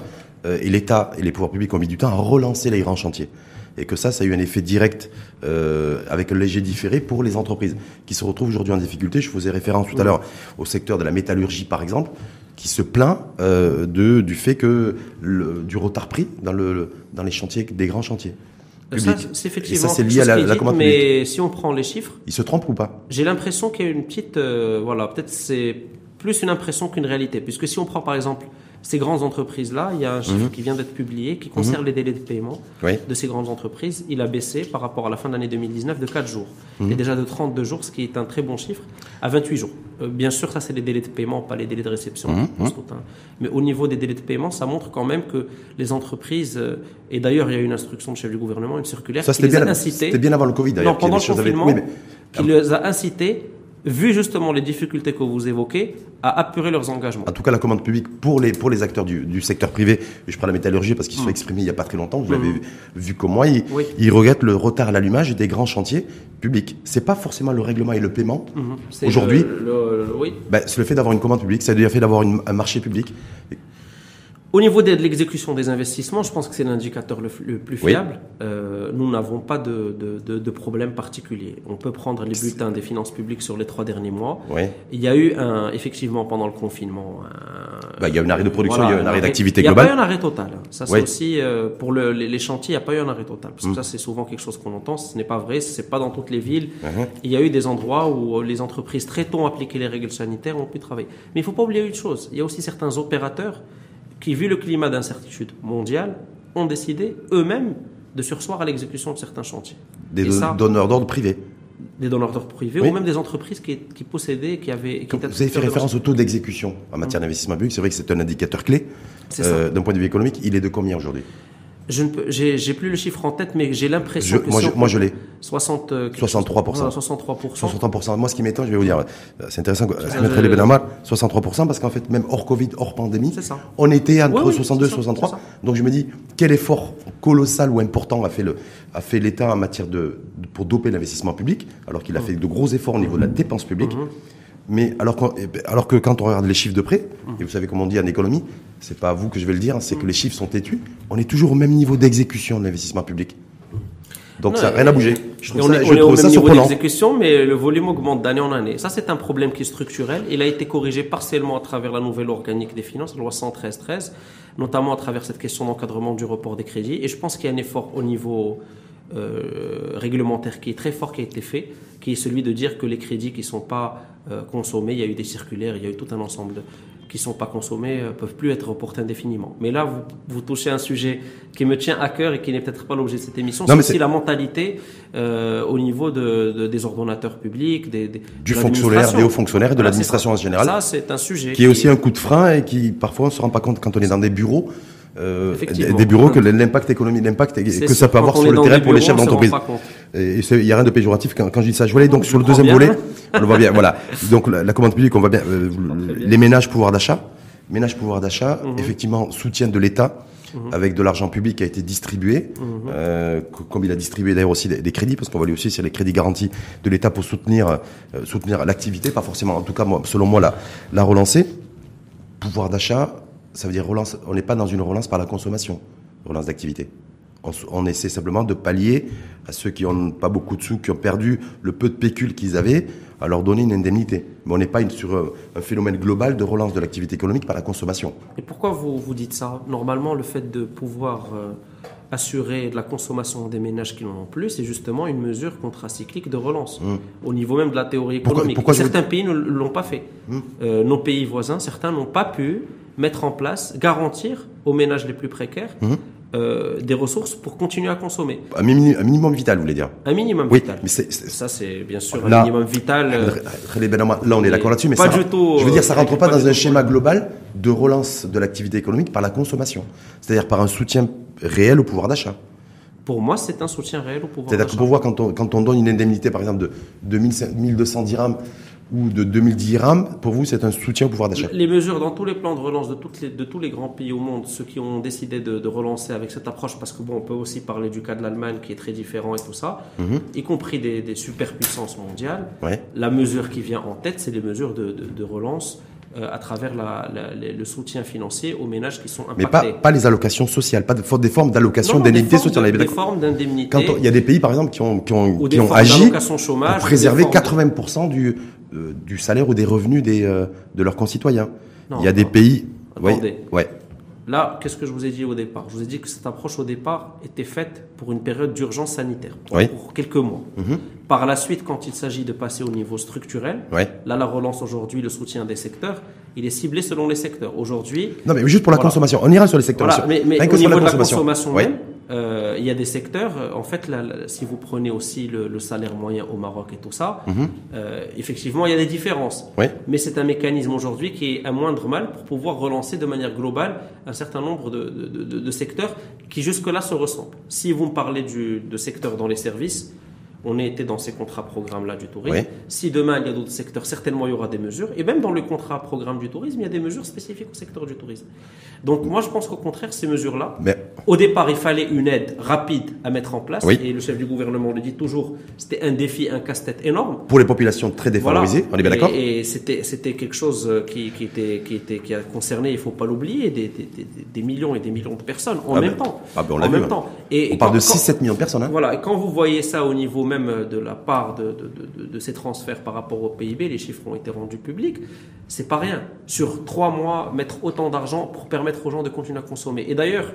euh, et l'État et les pouvoirs publics ont mis du temps à relancer les grands chantiers. Et que ça, ça a eu un effet direct euh, avec un léger différé pour les entreprises qui se retrouvent aujourd'hui en difficulté. Je faisais référence tout à l'heure au secteur de la métallurgie, par exemple, qui se plaint euh, de, du fait que le, du retard pris dans, le, dans les chantiers, des grands chantiers Ça, c'est Et effectivement ça, c'est quelque lié à la, commande publique. mais si on prend les chiffres, Ils se trompent ou pas J'ai l'impression qu'il y a une petite, euh, voilà, peut-être c'est plus une impression qu'une réalité, puisque si on prend par exemple ces grandes entreprises-là, il y a un chiffre qui vient d'être publié qui concerne les délais de paiement Oui. de ces grandes entreprises. Il a baissé par rapport à la fin de l'année 2019 de 4 jours. Il est déjà de 32 jours, ce qui est un très bon chiffre, à 28 jours. Euh, bien sûr, ça c'est les délais de paiement, pas les délais de réception. Mais au niveau des délais de paiement, ça montre quand même que les entreprises, euh, et d'ailleurs il y a eu une instruction du chef du gouvernement, une circulaire Ça, qui les a incités c'était bien avant le Covid, d'ailleurs. pendant avait le confinement, oui, mais- qui les a incités, vu justement les difficultés que vous évoquez, à apurer leurs engagements. En tout cas, la commande publique pour les, pour les acteurs du, du secteur privé, je prends la métallurgie parce qu'ils se sont exprimés il n'y a pas très longtemps, vous l'avez vu, vu comme moi, ils, Mm. Oui. ils regrettent le retard à l'allumage des grands chantiers publics. C'est pas forcément le règlement et le paiement. Mhm. C'est Aujourd'hui, oui. ben, c'est le fait d'avoir une commande publique, c'est le fait d'avoir un marché public. Au niveau de, l'exécution des investissements, je pense que c'est l'indicateur le, le plus Oui. fiable. Euh, nous n'avons pas de, de, de, de problème particulier. On peut prendre les bulletins des finances publiques sur les trois derniers mois. Il y a eu un, effectivement pendant le confinement, un- Ben, il y a un arrêt de production, Voilà, il y a un arrêt d'activité Il n'y a globale. pas eu un arrêt total. Ça, c'est Oui. aussi euh, pour le- les, les chantiers, il n'y a pas eu un arrêt total. Parce que Mm. ça, c'est souvent quelque chose qu'on entend. Ce n'est pas vrai. C'est pas dans toutes les villes. Mhm. Il y a eu des endroits où euh, les entreprises très tôt ont appliqué les règles sanitaires ont pu travailler. Mais il ne faut pas oublier une chose. Il y a aussi certains opérateurs qui, vu le climat d'incertitude mondiale, ont décidé eux-mêmes de sursoir à l'exécution de certains chantiers. Des donneurs d'ordre privés des donneurs d'ordre privés ou même des entreprises qui, possédaient, qui avaient. Qui vous avez fait référence au taux d'exécution en matière mmh. d'investissement public. C'est vrai que c'est un indicateur clé. Euh, d'un point de vue économique, il est de combien aujourd'hui? Je ne peux, j'ai, plus le chiffre en tête, mais j'ai l'impression que moi, je, moi je l'ai. 60, 63%. 63%. 63%. Moi, ce qui m'étonne, je vais vous dire, c'est intéressant, mettre les Benamar, 63%, parce qu'en fait, même hors Covid, hors pandémie, on était entre 62 et 63. Donc je me dis, quel effort colossal ou important a fait le, a fait l'État en matière de, pour doper l'investissement public, alors qu'il a mmh. fait de gros efforts au niveau de la dépense publique. Mmh. Mais alors, alors que quand on regarde les chiffres de près, et vous savez comment on dit en économie, c'est pas à vous que je vais le dire, c'est que les chiffres sont têtus, on est toujours au même niveau d'exécution de l'investissement public. Donc ça n'a rien à bouger. Je trouve on ça, est, on est au même niveau d'exécution, mais le volume augmente d'année en année. Ça, c'est un problème qui est structurel. Il a été corrigé partiellement à travers la nouvelle organique des finances, la loi 113-13, notamment à travers cette question d'encadrement du report des crédits. Et je pense qu'il y a un effort au niveau euh, réglementaire qui est très fort qui a été fait, qui est celui de dire que les crédits qui ne sont pas euh, consommés, il y a eu des circulaires, il y a eu tout un ensemble de, qui ne sont pas consommés, ne euh, peuvent plus être reportés indéfiniment. Mais là, vous, vous, touchez un sujet qui me tient à cœur et qui n'est peut-être pas l'objet de cette émission. C'est aussi la mentalité au niveau de, des ordonnateurs publics, des, du fonctionnaire, des hauts fonctionnaires et de l'administration en général. Ça, c'est un sujet. Qui, est aussi un coup de frein et qui, parfois, on ne se rend pas compte quand on est dans des bureaux euh, des bureaux que l'impact économique, l'impact que ça peut avoir sur le terrain pour les chefs d'entreprise. Et il n'y a rien de péjoratif quand, quand, je dis ça. Je voulais donc sur le deuxième volet, on le voit bien. Voilà. Donc la, commande publique, on voit bien. Euh, les ménages pouvoir d'achat, ménages pouvoir d'achat, mhm. effectivement soutien de l'État. Mhm. avec de l'argent public qui a été distribué, mhm. euh, comme il a distribué d'ailleurs aussi des, crédits, parce qu'on va lui aussi sur les crédits garantis de l'État pour soutenir euh, soutenir l'activité, pas forcément, en tout cas moi, selon moi la, la relancer. Pouvoir d'achat, ça veut dire relance. On n'est pas dans une relance par la consommation, relance d'activité. On, essaie simplement de pallier à ceux qui n'ont pas beaucoup de sous, qui ont perdu le peu de pécule qu'ils avaient, à leur donner une indemnité. Mais on n'est pas sur un, phénomène global de relance de l'activité économique par la consommation. Et pourquoi vous, vous dites ça? Normalement, le fait de pouvoir euh, assurer de la consommation des ménages qui n'en ont plus, c'est justement une mesure contracyclique de relance, hum. au niveau même de la théorie économique. certains pays ne l'ont pas fait. Hum. Euh, nos pays voisins, certains n'ont pas pu mettre en place, garantir aux ménages les plus précaires mhm. euh, des ressources pour continuer à consommer. Un, minimum vital, vous voulez dire? Un minimum oui, vital. Mais ça, c'est bien sûr un minimum vital. Euh, là, on est d'accord là-dessus, mais pas ça, du tout, je veux dire, ça euh, rentre pas, dans un schéma global de relance de l'activité économique par la consommation, c'est-à-dire par un soutien réel au pouvoir d'achat. Pour moi, c'est un soutien réel au pouvoir d'achat. C'est-à-dire pour voir quand on, quand on donne une indemnité, par exemple, de, de 1200 dirhams ou de 2010 dirhams, pour vous, c'est un soutien au pouvoir d'achat Les mesures dans tous les plans de relance de, toutes les, de tous les grands pays au monde, ceux qui ont décidé de, relancer avec cette approche, parce que bon, on peut aussi parler du cas de l'Allemagne qui est très différent et tout ça, mhm. y compris des, des superpuissances mondiales. La mesure qui vient en tête, c'est les mesures de, de relance euh, à travers la, le soutien financier aux ménages qui sont impactés. Mais pas, pas les allocations sociales, pas de, des formes d'allocation d'indemnité sociale. Des formes d'indemnité. il y a des pays, par exemple, qui ont, qui ont, qui ont agi pour préserver 80% du, du salaire ou des revenus des, euh, de leurs concitoyens. il y a des pays... Attendez. Ouais, Là, qu'est-ce que je vous ai dit au départ? Je vous ai dit que cette approche au départ était faite pour une période d'urgence sanitaire, pour, quelques mois. Mhm. Par la suite, quand il s'agit de passer au niveau structurel, là, la relance aujourd'hui, le soutien des secteurs, il est ciblé selon les secteurs. Aujourd'hui. Non, mais juste pour la consommation. On ira sur les secteurs. mais, au niveau de la consommation même, euh, il y a des secteurs, euh, en fait, si vous prenez aussi le, salaire moyen au Maroc et tout ça, mhm. euh, effectivement, il y a des différences. Mais c'est un mécanisme aujourd'hui qui est un moindre mal pour pouvoir relancer de manière globale un certain nombre de, secteurs qui jusque-là se ressemblent. Si vous me parlez du, de secteurs dans les services, on était dans ces contrats programmes-là du tourisme. Si demain il y a d'autres secteurs, certainement il y aura des mesures. Et même dans le contrat programme du tourisme, il y a des mesures spécifiques au secteur du tourisme. Donc moi je pense qu'au contraire, ces mesures-là, au départ il fallait une aide rapide à mettre en place. Et le chef du gouvernement le dit toujours, c'était un défi, un casse-tête énorme. Pour les populations très défavorisées, on est bien d'accord? Et, c'était, c'était quelque chose qui, qui, était, qui, était, qui a concerné, il ne faut pas l'oublier, des, des, des, millions et des millions de personnes en ah même ben, temps. Ah ben on en même hein. temps. Et, on parle de 6-7 millions de personnes. Hein. Voilà, et quand vous voyez ça au niveau même de la part de, ces transferts par rapport au PIB, les chiffres ont été rendus publics, c'est pas rien. Sur trois mois, mettre autant d'argent pour permettre aux gens de continuer à consommer. Et d'ailleurs,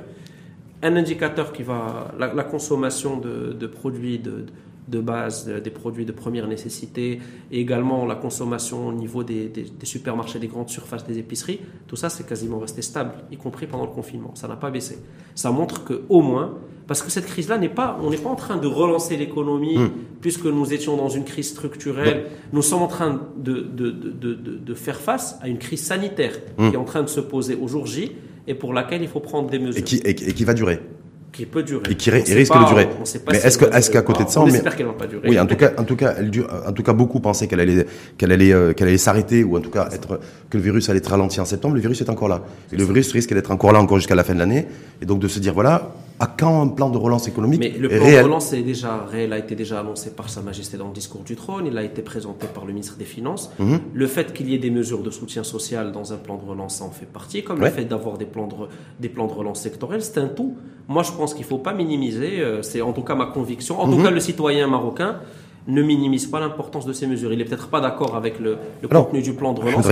un indicateur qui va, la, consommation de, produits de, base, euh, des produits de première nécessité, et également la consommation au niveau des supermarchés, des grandes surfaces, des épiceries, tout ça c'est quasiment resté stable, y compris pendant le confinement. Ça n'a pas baissé. Ça montre que au moins, parce que cette crise-là n'est pas, on n'est pas en train de relancer l'économie, Hmm. puisque nous étions dans une crise structurelle. Nous sommes en train de, de, de, de, faire face à une crise sanitaire Hmm. qui est en train de se poser au jour J et pour laquelle il faut prendre des mesures Et qui, et, qui- et qui va durer. qui peut durer. Et qui risque pas, de durer. on sait pas Mais si est-ce qu'à côté de ça, on on espère qu'elle va pas durer. Oui, en tout cas, en tout cas, elle dure, en tout cas, beaucoup pensaient qu'elle allait, qu'elle allait, euh, qu'elle allait s'arrêter ou en tout cas être, que le virus allait être ralenti en septembre. Le virus est encore là. Et le virus risque d'être encore là encore jusqu'à la fin de l'année. Et donc de se dire voilà, à quand un plan de relance économique Mais le plan réel de relance est déjà réel, a été déjà annoncé par Sa Majesté dans le discours du trône. Il a été présenté par le ministre des Finances. Mhm. Le fait qu'il y ait des mesures de soutien social dans un plan de relance, ça en fait partie. Comme Ouais. le fait d'avoir des plans de re- des plans de relance sectoriels, c'est un tout. Moi, je pense qu'il faut pas minimiser. euh, C'est en tout cas ma conviction. En Mhm. tout cas, le citoyen marocain ne minimise pas l'importance de ces mesures. Il est peut-être pas d'accord avec le, le Alors, contenu du plan de relance.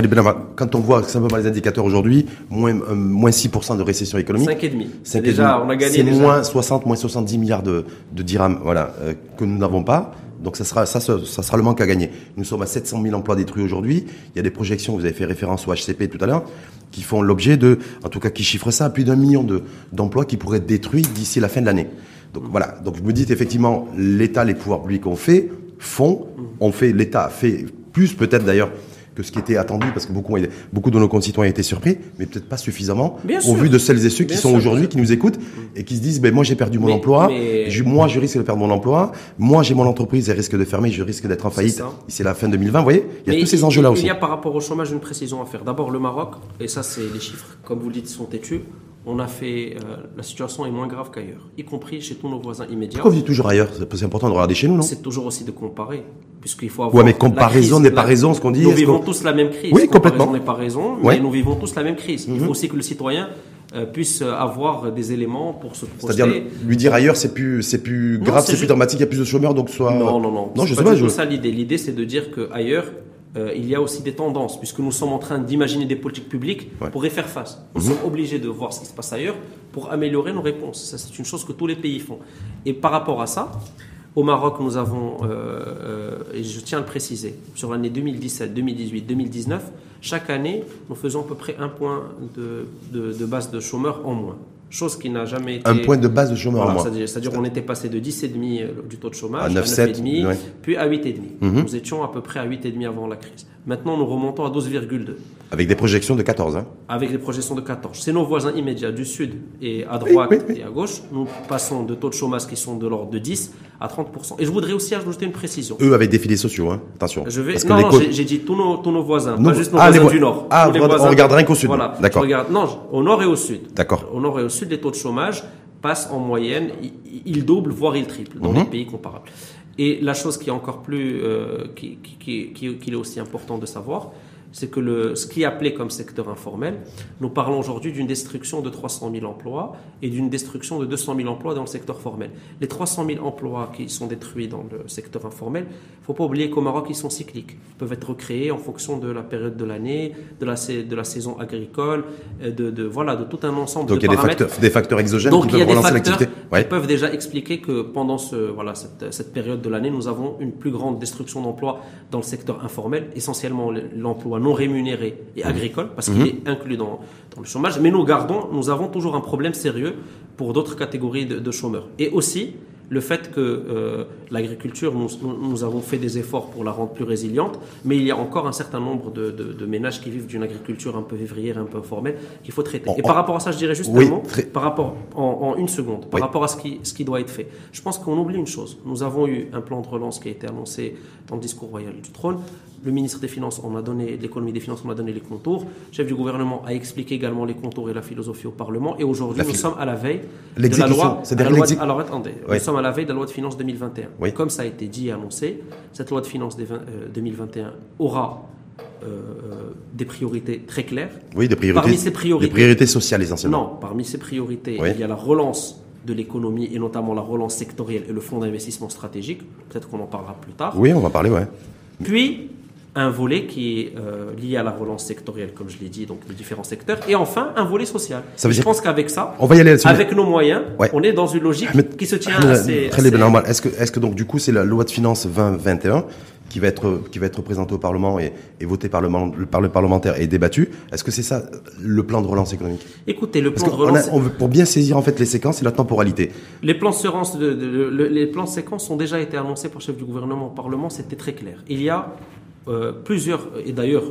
Quand on voit simplement les indicateurs aujourd'hui, moins, euh, moins 6% de récession économique. 5,5. C'est Déjà, on a gagné C'est moins 60, moins 70 milliards de, de dirhams, voilà, euh, que nous n'avons pas. Donc ça sera, ça, sera le manque à gagner. Nous sommes à 700 000 emplois détruits aujourd'hui. Il y a des projections, vous avez fait référence au HCP tout à l'heure, qui font l'objet de, en tout cas, qui chiffrent ça à plus d'un million de, d'emplois qui pourraient être détruits d'ici la fin de l'année. Donc voilà. Donc vous me dites effectivement, l'État, les pouvoirs publics ont fait, font, ont fait, l'État fait plus peut-être d'ailleurs que ce qui était attendu, parce que beaucoup, beaucoup de nos concitoyens étaient surpris, mais peut-être pas suffisamment, Bien au sûr. vu de celles et ceux qui Bien sont aujourd'hui, qui nous écoutent, et qui se disent, ben, moi j'ai perdu mon Mais- emploi, mais- je- moi je risque de perdre mon emploi, moi j'ai mon entreprise, elle risque de fermer, je risque d'être en faillite d'ici la fin 2020, vous voyez Il y a Mais tous ces enjeux-là il aussi. y a par rapport au chômage une précision à faire. D'abord, le Maroc, et ça, c'est les chiffres, comme vous le dites, sont têtus. On a fait. euh, la situation est moins grave qu'ailleurs, y compris chez tous nos voisins immédiats. Pourquoi vous dites toujours ailleurs? C'est important de regarder chez nous, non? C'est toujours aussi de comparer, puisqu'il faut avoir. Ouais, mais comparaison n'est pas raison, ce qu'on dit. Nous vivons tous la même crise. Oui, complètement. n'est pas raison, Ouais. mais nous vivons tous la même crise. Il Mhm. faut aussi que le citoyen euh, puisse euh, avoir des éléments pour se projeter. C'est-à-dire lui dire ailleurs, c'est plus, c'est plus grave, c'est plus dramatique, il y a plus de chômeurs, donc soit. Non, non, non. Non, C'est je sais pas pas. je- ça l'idée. L'idée, c'est de dire qu'ailleurs, euh, il y a aussi des tendances, puisque nous sommes en train d'imaginer des politiques publiques Ouais. pour y faire face. Nous sommes obligés de voir ce qui se passe ailleurs pour améliorer nos réponses. Ça, c'est une chose que tous les pays font. Et par rapport à ça, au Maroc, nous avons, euh, euh, et je tiens à le préciser, sur l'année 2017, 2018, 2019, chaque année, nous faisons à peu près un point de, de, de base de chômeurs en moins. Chose qui n'a jamais été. Un point de base de chômeurs Voilà, c'est-à-dire- qu'on était passé de 10,5 euh, du taux de chômage À à 9,7, 9,5, ouais. puis à 8,5. Mhm. Nous étions à peu près à 8,5 avant la crise. Maintenant, nous remontons à 12,2 Avec des projections de 14, hein. avec des projections de 14. C'est nos voisins immédiats du sud et à droite oui, oui. et à gauche. Nous passons de taux de chômage qui sont de l'ordre de 10 à 30%. Et je voudrais aussi ajouter une précision. Eux avec des filets sociaux, hein. Attention. Je vais. Parce que Non, non, j'ai- dit tous nos, tous nos voisins, Nous- pas juste nos Ah, voisins vo- du nord. Ah, les on voisins- regarde rien qu'au sud. Voilà. D'accord. Regarde- non, au nord et au sud. D'accord. Au nord et au sud, les taux de chômage passent en moyenne, ils, ils doublent, voire ils triplent dans Mhm. les pays comparables. Et la chose qui est encore plus, euh, qui, qui, est aussi important de savoir, c'est que le, ce qui est appelé comme secteur informel, nous parlons aujourd'hui d'une destruction de 300 000 emplois et d'une destruction de 200 000 emplois dans le secteur formel. Les 300 000 emplois qui sont détruits dans le secteur informel, il ne faut pas oublier qu'au Maroc, ils sont cycliques. Ils peuvent être recréés en fonction de la période de l'année, de la, de la saison agricole, euh, de, de, voilà, de tout un ensemble Donc de il y a des paramètres. facteurs, des facteurs exogènes Donc qui peuvent relancer l'activité. Ouais. peuvent déjà expliquer que pendant ce, voilà, cette, cette période de l'année, nous avons une plus grande destruction d'emplois dans le secteur informel, essentiellement l'emploi non rémunéré et Mmh. agricole, parce qu'il est inclus dans, dans le chômage. Mais nous gardons, nous avons toujours un problème sérieux pour d'autres catégories de, de chômeurs. Et aussi le fait que euh, l'agriculture, nous, nous- avons fait des efforts pour la rendre plus résiliente, mais il y a encore un certain nombre de, de- de ménages qui vivent d'une agriculture un peu vivrière, un peu informelle, qu'il faut traiter. Et on- par rapport à ça, je dirais juste Oui, un mot, très- par rapport, en, en une seconde, par Oui. rapport à ce qui, ce qui doit être fait. Je pense qu'on oublie une chose. Nous avons eu un plan de relance qui a été annoncé dans le discours royal du trône. Le ministre des Finances, on a donné, de l'économie des Finances, on a donné les contours. Le chef du gouvernement a expliqué également les contours et la philosophie au Parlement. Et aujourd'hui, nous sommes à la veille de la loi. c'est-à-dire la loi- l'exé- Alors attendez, Oui. nous sommes à la veille de la loi de finances 2021. Oui. Comme ça a été dit et annoncé, cette loi de finances des vingt- euh, 2021 aura euh, euh, des priorités très claires. Oui, des priorités. Parmi ces priorités- Des priorités sociales essentiellement. Non, parmi ces priorités, Oui. il y a la relance de l'économie et notamment la relance sectorielle et le fonds d'investissement stratégique. Peut-être qu'on en parlera plus tard. Oui, on va parler, ouais. Puis, un volet qui est euh, lié à la relance sectorielle, comme je l'ai dit, donc les différents secteurs, et enfin un volet social. Ça veut je pense qu'avec ça, On va y aller avec nos moyens, Ouais. on est dans une logique qui se tient Ahmed, assez. Très assez- bien, normal. Est-ce que, est-ce que donc du coup c'est la loi de finances 2021 qui va être qui va être présentée au Parlement et, et votée par le, man- par le parlementaire et débattue? Est-ce que c'est ça le plan de relance économique? Écoutez, le Parce plan de a- relance, on veut- pour bien saisir en fait les séquences et la temporalité. les plans de de, de- de- les plans de séquence ont déjà été annoncés par le chef du gouvernement au Parlement, c'était très clair. Il y a euh, plusieurs, et d'ailleurs,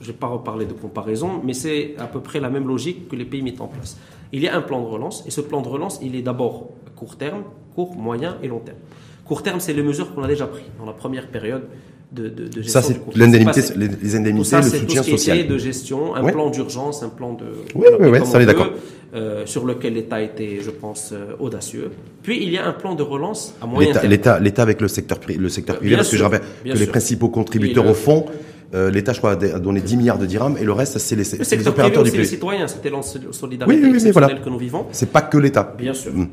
je ne vais pas reparler de comparaison, mais c'est à peu près la même logique que les pays mettent en place. Il y a un plan de relance, et ce plan de relance, il est d'abord court terme, court, moyen et long terme. Court terme, c'est les mesures qu'on a déjà prises dans la première période de, de, de gestion Ça c'est l'indemnité, les, les indemnités, ça, le c'est tout soutien ce qui est social. de gestion, un plan d'urgence, un plan de. Oui, oui, oui, ça, on est d'accord. euh, sur lequel l'État a été, je pense, euh, audacieux. Puis il y a un plan de relance à moyen terme. l'État, l'État avec le secteur, le secteur Euh, privé, bien parce que je rappelle que les principaux contributeurs le- au fond, euh, l'État, je crois, a donné 10 milliards de dirhams et le reste, c'est les, Le les secteur privé opérateurs du aussi, les citoyens, c'était la solidarité Oui, oui, oui, voilà. que nous vivons. C'est pas que l'État. Bien sûr. Mm.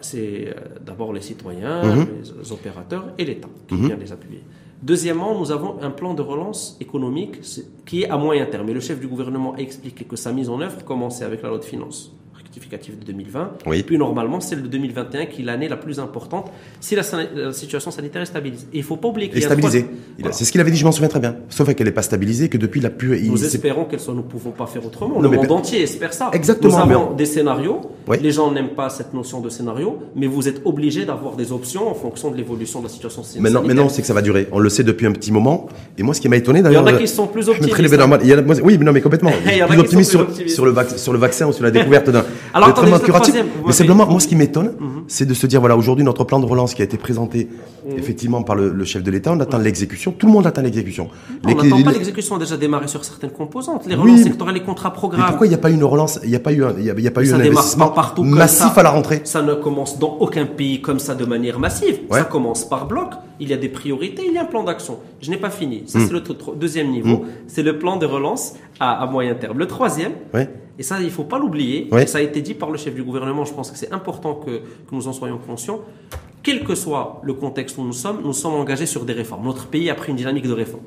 C'est d'abord les citoyens, Mhm. les opérateurs et l'État qui vient les appuyer. Deuxièmement, nous avons un plan de relance économique qui est à moyen terme. Et le chef du gouvernement a expliqué que sa mise en œuvre commençait avec la loi de finances rectificative de 2020. Oui. Puis normalement, celle de 2021 qui est l'année la plus importante si la, la situation sanitaire est stabilisée. Et il ne faut pas oublier qu'il y a stabilisée. Voilà. C'est ce qu'il avait dit, je m'en souviens très bien. Sauf qu'elle n'est pas stabilisée, que depuis, il a pu. Nous espérons qu'elle soit. Nous ne pouvons pas faire autrement. Non, le monde entier espère ça. Exactement, Nous avons mais- des scénarios. Oui. Les gens n'aiment pas cette notion de scénario, mais vous êtes obligé d'avoir des options en fonction de l'évolution de la situation sanitaire. Maintenant, maintenant, c'est que ça va durer. On le sait depuis un petit moment. Et moi, ce qui m'a étonné Il y d'ailleurs. en a euh, qui sont plus optimistes. Il y en a- moi, oui, mais non, mais complètement. Il y en a plus qui optimiste sont sur, plus optimistes. sur, le vac- sur le vaccin ou sur la découverte d'un Alors, attendez, le curatif. vous Mais simplement, moi, ce qui m'étonne, Mhm. c'est de se dire, voilà, aujourd'hui, notre plan de relance qui a été présenté Mhm. effectivement par le, le chef de l'État, on attend l'exécution. Tout le monde attend l'exécution. On Les- n'attend pas l'exécution déjà démarré sur certaines composantes. Les Oui, relances mais- sectorielles, les contrats Mais programmes. pourquoi il n'y a pas eu une relance? Il n'y a pas eu un, il y a, il y a pas eu Ça un investissement partout massif ça. à la rentrée Ça ne commence dans aucun pays comme ça de manière massive. Ouais. Ça commence par bloc. Il y a des priorités, il y a un plan d'action. Je n'ai pas fini. Hmm. Ça, c'est le tro- tro- deuxième niveau. C'est le plan de relance à, à moyen terme. Le troisième, Ouais. Et ça, il ne faut pas l'oublier, Ouais. ça a été dit par le chef du gouvernement, je pense que c'est important que, que nous en soyons conscients. Quel que soit le contexte où nous sommes, nous sommes engagés sur des réformes. Notre pays a pris une dynamique de réforme.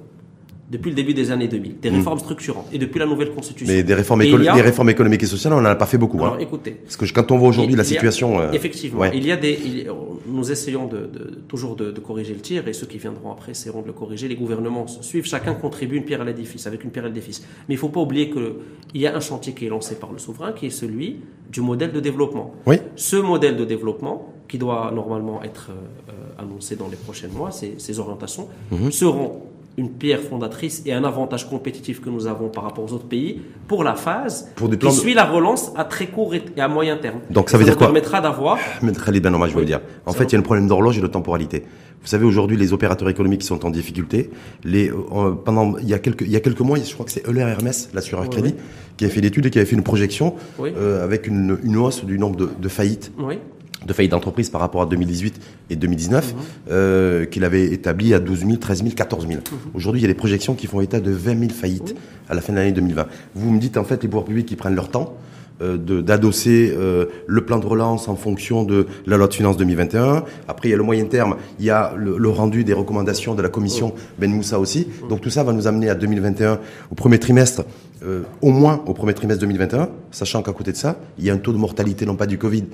Depuis le début des années 2000, des réformes structurantes et depuis la nouvelle constitution. Hmm. Mais des réformes, il a- des économiques et sociales, on n'en a pas fait beaucoup. hein. Alors écoutez, Parce que quand on voit aujourd'hui il la a- situation. euh, Effectivement, ouais. il y a des, il nous essayons de, de- toujours de, de corriger le tir et ceux qui viendront après essaieront de le corriger. Les gouvernements se suivent, chacun contribue une pierre à l'édifice, avec une pierre à l'édifice. Mais il ne faut pas oublier qu'il y a un chantier qui est lancé par le souverain, qui est celui du modèle de développement. Oui. Ce modèle de développement, qui doit normalement être euh, euh, annoncé dans les prochains mois, ces, ces orientations, Mhm. seront une pierre fondatrice et un avantage compétitif que nous avons par rapport aux autres pays pour la phase Pour des qui de- suit la relance à très court et à moyen terme. Donc, ça veut dire quoi permettra d'avoir Khalid Ben Omar, je veux dire. En fait, il y a un problème d'horloge et de temporalité. Vous savez, aujourd'hui, les opérateurs économiques sont en difficulté, les, euh, pendant, il y a quelques, il y a quelques mois, je crois que c'est Euler Hermès, l'assureur Oui, crédit, oui. qui a fait l'étude et qui avait fait une projection, Oui. euh, avec une, une hausse du nombre de, de faillites Oui. De faillites d'entreprise par rapport à 2018 et 2019, Mhm. euh, qu'il avait établi à 12 000, 13 000, 14 000. Mhm. Aujourd'hui, il y a des projections qui font état de 20 000 faillites à la fin de l'année 2020. Vous me dites, en fait, les pouvoirs publics qui prennent leur temps euh, d'adosser euh, le plan de relance en fonction de la loi de finances 2021. Après, il y a le moyen terme, il y a le, le rendu des recommandations de la commission Ben Moussa aussi. Donc tout ça va nous amener à 2021, au premier trimestre, euh, au moins au premier trimestre 2021, sachant qu'à côté de ça, il y a un taux de mortalité, non pas du Covid,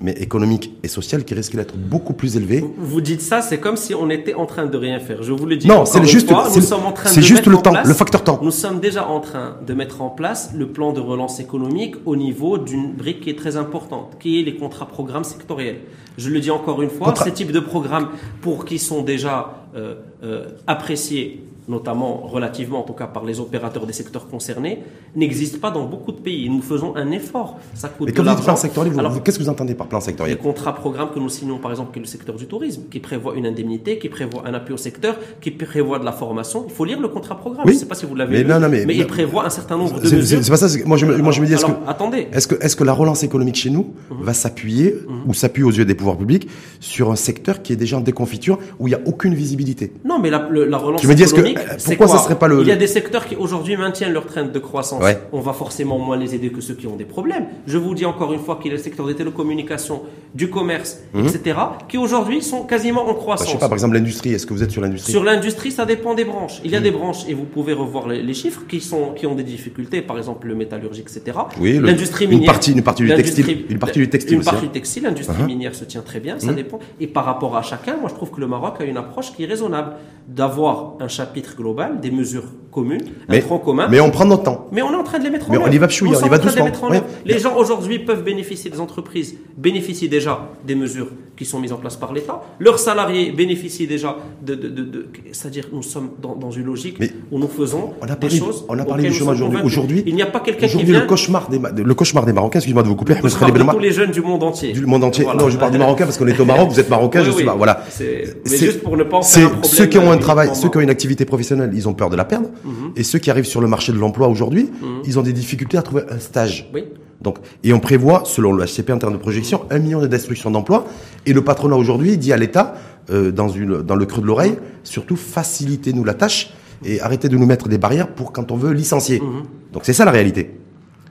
mais économique et social, qui risque d'être beaucoup plus élevé. Vous dites ça, c'est comme si on était en train de rien faire. Je vous le dis. Non, c'est juste- fois, c'est nous le- sommes en train c'est de juste mettre le en temps, place- le facteur temps. Nous sommes déjà en train de mettre en place le plan de relance économique au niveau d'une brique qui est très importante, qui est les contrats programmes sectoriels. Je le dis encore une fois, Contra- ces types de programmes, pour qui sont déjà euh, euh, appréciés notamment relativement en tout cas par les opérateurs des secteurs concernés, n'existent pas dans beaucoup de pays. Nous faisons un effort. Ça coûte Mais de quand vous dites plan sectoriel, qu'est-ce que vous entendez par plan les sectoriel contrats programmes que nous signons, par exemple, qui est le secteur du tourisme, qui prévoit une indemnité, qui prévoit un appui au secteur, qui prévoit de la formation. Il faut lire le contrat programme. Oui. Je ne sais pas si vous l'avez Mais lu, non, non, mais- il prévoit un certain nombre de C'est- mesures. C'est pas ça. Moi, je me, moi, je me dis, est-ce que, attendez. est-ce que, est-ce que la relance économique chez nous Mhm. va s'appuyer ou s'appuie aux yeux des pouvoirs publics sur un secteur qui est déjà en déconfiture où il n'y a aucune visibilité Non, mais la, le- la relance économique, pourquoi ça serait pas le- Il y a des secteurs qui aujourd'hui maintiennent leur train de croissance. Ouais. On va forcément moins les aider que ceux qui ont des problèmes. Je vous dis encore une fois qu'il y a le secteur des télécommunications, du commerce, etc., qui aujourd'hui sont quasiment en Bah, croissance. je sais pas, par exemple l'industrie. Est-ce que vous êtes sur l'industrie? Sur l'industrie, ça dépend des branches. Il y a des branches, et vous pouvez revoir les, les chiffres, qui, sont, qui ont des difficultés, par exemple le métallurgique, etc. Oui, l'industrie une minière. partie- une partie du textile- une partie du textile Une aussi, partie hein. du textile, l'industrie Uh-huh. minière se tient très bien, ça dépend. Et par rapport à chacun, moi je trouve que le Maroc a une approche qui est raisonnable. D'avoir un chapitre global, des mesures communes, un mais, tronc commun. mais on prend notre temps. Mais on est en train de les mettre en Mais œuvre. on y va pchouilla, Nous on y va les Ouais. Les gens aujourd'hui peuvent bénéficier, des entreprises bénéficient déjà des mesures qui sont mises en place par l'État. Leurs salariés bénéficient déjà de. de, de- de- C'est-à-dire, nous sommes dans, dans une logique Mais où nous faisons on a des parlé- choses. on a parlé du chômage aujourd'hui. Aujourd'hui- il n'y a pas quelqu'un qui vient. le cauchemar des, le cauchemar des Marocains, excuse-moi de vous couper, Je Ahmed parle de tous les jeunes du monde entier. du monde entier. Voilà. Non, je parle du Marocain parce qu'on est au Maroc, vous êtes Marocain, Oui, je suis oui. pas. Voilà. C'est- mais juste pour ne pas en c'est faire un problème ceux qui ont un travail, ceux qui ont une activité professionnelle, ils ont peur de la perdre. Mhm. Et ceux qui arrivent sur le marché de l'emploi aujourd'hui, ils ont des difficultés à trouver un stage. Oui. Donc, et on prévoit, selon le HCP en termes de projection, un million de destructions d'emplois. Et le patronat aujourd'hui dit à l'État, euh, dans, une, dans le creux de l'oreille, surtout facilitez-nous la tâche et arrêtez de nous mettre des barrières pour quand on veut licencier. Mhm. Donc c'est ça la réalité.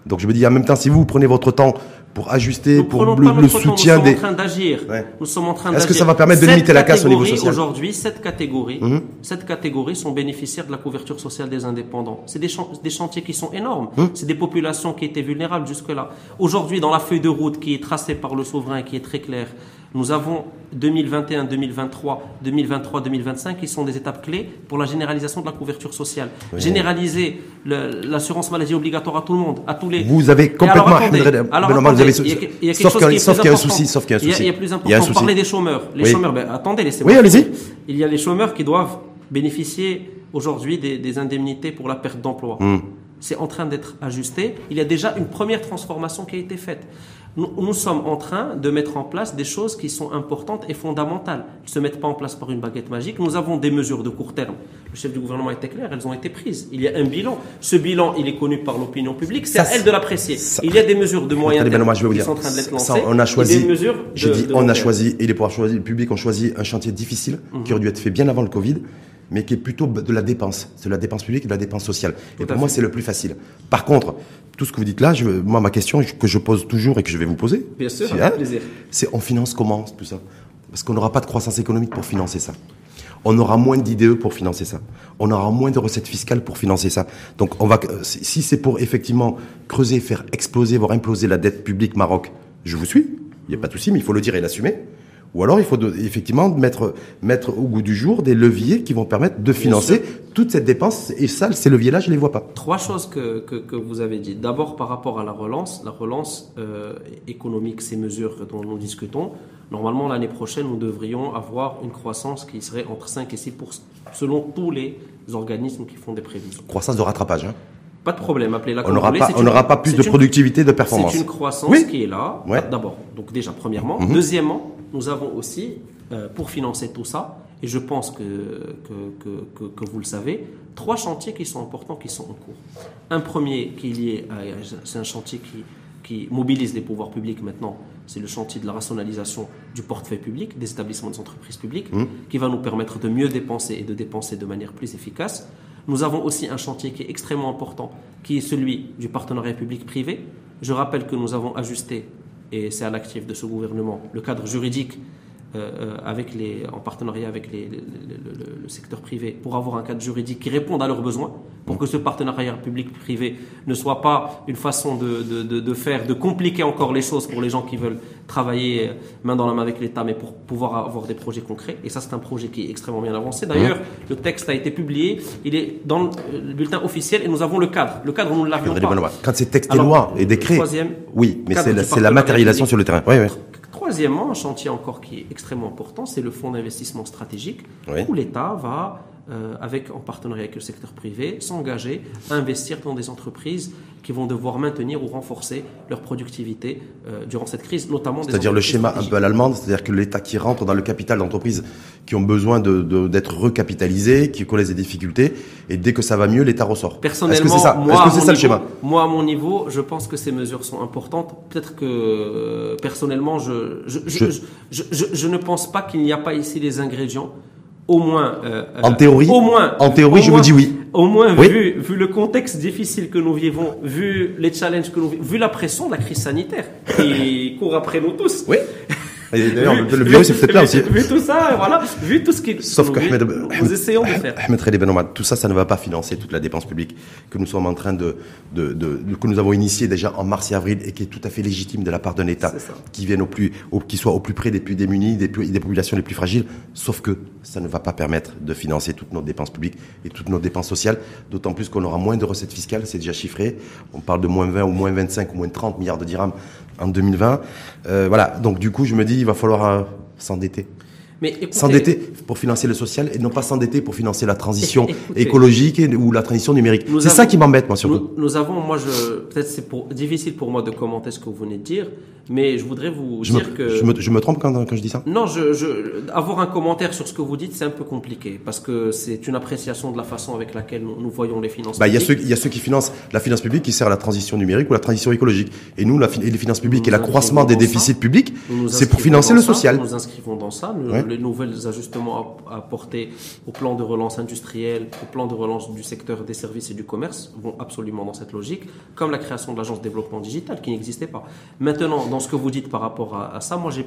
Donc je me dis en même temps, si vous prenez votre temps pour ajuster, Nous pour le, temps, soutien nous des... sommes en train d'agir. Ouais. Nous sommes en train Est-ce que d'agir. ça va permettre de Cette limiter la casse au niveau social Aujourd'hui, cette catégorie, Mhm. cette catégorie sont bénéficiaires de la couverture sociale des indépendants. C'est des, des chantiers qui sont énormes. Mhm. C'est des populations qui étaient vulnérables jusque-là. Aujourd'hui, dans la feuille de route qui est tracée par le souverain et qui est très claire, nous avons 2021, 2023, 2023, 2025 qui sont des étapes clés pour la généralisation de la couverture sociale. Généraliser l'assurance maladie obligatoire à tout le monde, à tous les. Vous avez alors, complètement... attendez, alors, vous attendez, avez- il y a- y Sauf chose qu'il plus qu'il y a un important. souci, sauf qu'il y a un Il y a- souci. Il y a plus important. Il y a un On souci. parlait des chômeurs. Les Oui. chômeurs, ben, attendez, laissez-moi. Oui, allez-y. Il y a les chômeurs qui doivent bénéficier aujourd'hui des, des indemnités pour la perte d'emploi. Hmm. C'est en train d'être ajusté. Il y a déjà une première transformation qui a été faite. Nous, nous sommes en train de mettre en place des choses qui sont importantes et fondamentales. Elles ne se mettent pas en place par une baguette magique. Nous avons des mesures de court terme. Le chef du gouvernement était clair, elles ont été prises. Il y a un bilan. Ce bilan, il est connu par l'opinion publique. C'est Ça, à elle de l'apprécier. ça- Il y a des mesures de moyen terme je qui dire. sont en train d'être Ça, lancées. on a choisi. des de- dit, de on a choisi, et les pouvoirs choisis, le public ont choisi un chantier difficile, Mhm. qui aurait dû être fait bien avant le Covid, mais qui est plutôt de la dépense. C'est de la dépense publique et de la dépense sociale. Et pour moi, c'est le plus facile. Par contre, tout ce que vous dites là, je, moi, ma question que je pose toujours et que je vais vous poser, Bien sûr, c'est, hein, plaisir. c'est on finance comment tout ça? Parce qu'on n'aura pas de croissance économique pour financer ça. On aura moins d'IDE pour financer ça. On aura moins de recettes fiscales pour financer ça. Donc, on va, euh, si si c'est pour effectivement creuser, faire exploser, voire imploser la dette publique Maroc, je vous suis. Il n'y a pas de souci, mais il faut le dire et l'assumer. Ou alors, il faut de- effectivement mettre, mettre au goût du jour des leviers qui vont permettre de financer toute cette dépense. Et ça, ces leviers-là, je ne les vois pas. Trois choses que, que, que vous avez dit. D'abord, par rapport à la relance, la relance euh, économique, ces mesures dont nous discutons, normalement, l'année prochaine, nous devrions avoir une croissance qui serait entre 5 et 6% selon tous les organismes qui font des prévisions. Croissance de rattrapage. hein. Pas de problème, appelez-la On comme n'aura pas, on une- n'aura pas plus de productivité, de performance. C'est une croissance Oui. qui est là, Ouais. d'abord. Donc déjà, premièrement. Mhm. Deuxièmement, nous avons aussi, euh, pour financer tout ça, et je pense que, que, que, vous le savez, trois chantiers qui sont importants, qui sont en cours. Un premier qui est lié. C'est un chantier qui, qui mobilise les pouvoirs publics maintenant. C'est le chantier de la rationalisation du portefeuille public, des établissements des entreprises publiques, Mhm. qui va nous permettre de mieux dépenser et de dépenser de manière plus efficace. Nous avons aussi un chantier qui est extrêmement important, qui est celui du partenariat public-privé. Je rappelle que nous avons ajusté, et c'est à l'actif de ce gouvernement, le cadre juridique euh, euh, avec les, en partenariat avec les- le, le- le- le secteur privé pour avoir un cadre juridique qui réponde à leurs besoins, pour que ce partenariat public-privé ne soit pas une façon de, de- de- de faire, de compliquer encore les choses pour les gens qui veulent travailler euh, main dans la main avec l'État, mais pour pouvoir avoir des projets concrets. Et ça, c'est un projet qui est extrêmement bien avancé. D'ailleurs, le texte a été publié, il est dans le, le bulletin officiel et nous avons le cadre. Le cadre, nous ne l'avions pas. Quand c'est texte et Alors, loi et décret, troisième oui, mais c'est la, la matérialisation sur le terrain. Oui, oui. Troisièmement, un chantier encore qui est extrêmement important, c'est le fonds d'investissement stratégique, Oui. où l'État va, euh, avec, en partenariat avec le secteur privé, s'engager à investir dans des entreprises qui vont devoir maintenir ou renforcer leur productivité euh, durant cette crise, notamment des C'est-à-dire le schéma un peu à l'allemande, c'est-à-dire que l'État qui rentre dans le capital d'entreprises qui ont besoin de- de- d'être recapitalisées, qui connaissent des difficultés, et dès que ça va mieux, l'État ressort. Personnellement, Est-ce que c'est ça, moi, à que mon le niveau- schéma Moi, à mon niveau, je pense que ces mesures sont importantes. Peut-être que euh, personnellement, Je- je, je- je- je ne pense pas qu'il n'y a pas ici les ingrédients au moins. Euh, en théorie. Au moins. En théorie, je vous dis oui. Au moins, vu, vu le contexte difficile que nous vivons, vu les challenges que nous vivons, vu la pression de la crise sanitaire qui court après nous tous. Oui. D'ailleurs, le virus, c'est peut-être là aussi. Vu tout ça, voilà, vu tout ce qui Sauf que Ahmed, nous essayons de faire. Ahmed tout ça, ça ne va pas financer toute la dépense publique que nous sommes en train de, de, de, que nous avons initié déjà en mars et avril et qui est tout à fait légitime de la part d'un État qui vienne au plus, au, qui soit au plus près des plus démunis, des, des populations les plus fragiles. Sauf que ça ne va pas permettre de financer toutes nos dépenses publiques et toutes nos dépenses sociales, d'autant plus qu'on aura moins de recettes fiscales, c'est déjà chiffré. On parle de moins 20 ou moins 25 ou moins 30 milliards de dirhams en 2020. Euh, voilà, donc du coup, je me dis, il va falloir euh, s'endetter. S'endetter pour financer le social et non pas s'endetter pour financer la transition écologique ou la transition numérique. C'est ça qui m'embête, moi, surtout. Nous, avons, moi, je, peut-être c'est pour, difficile pour moi de commenter ce que vous venez de dire, mais je voudrais vous dire que. Je me, je me trompe quand, quand, je dis ça? Non, je, je, avoir un commentaire sur ce que vous dites, c'est un peu compliqué parce que c'est une appréciation de la façon avec laquelle nous, voyons les finances bah, Il y, a ceux, y a ceux qui financent la finance publique qui sert à la transition numérique ou la transition écologique. Et nous, la, les finances publiques et l'accroissement des déficits publics, c'est pour financer le social. Nous nous inscrivons dans ça les nouvelles ajustements apportés au plan de relance industrielle, au plan de relance du secteur des services et du commerce vont absolument dans cette logique, comme la création de l'agence de développement digital qui n'existait pas. Maintenant, dans ce que vous dites par rapport à, ça, moi, j'ai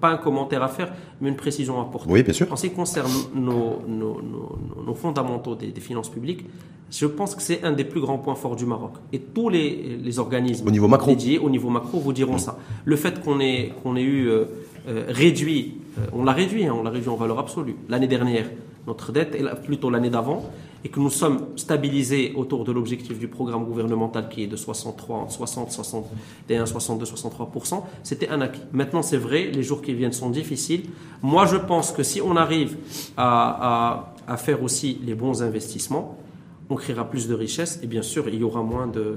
pas un commentaire à faire, mais une précision à apporter. Oui, bien sûr. En ce qui concerne nos, nos, fondamentaux des, finances publiques, je pense que c'est un des plus grands points forts du Maroc. Et tous les, les organismes au niveau macro. dédiés au niveau macro vous diront ça. Le fait qu'on ait, qu'on ait eu euh, euh, réduit, euh, on l'a réduit, hein, on l'a réduit en valeur absolue. L'année dernière, notre dette, et plutôt l'année d'avant, et que nous sommes stabilisés autour de l'objectif du programme gouvernemental qui est de 63, 60, 61, 62, 63% c'était un acquis. Maintenant, c'est vrai, les jours qui viennent sont difficiles. Moi, je pense que si on arrive à, faire aussi les bons investissements, on créera plus de richesses et bien sûr, il y aura moins de. Euh,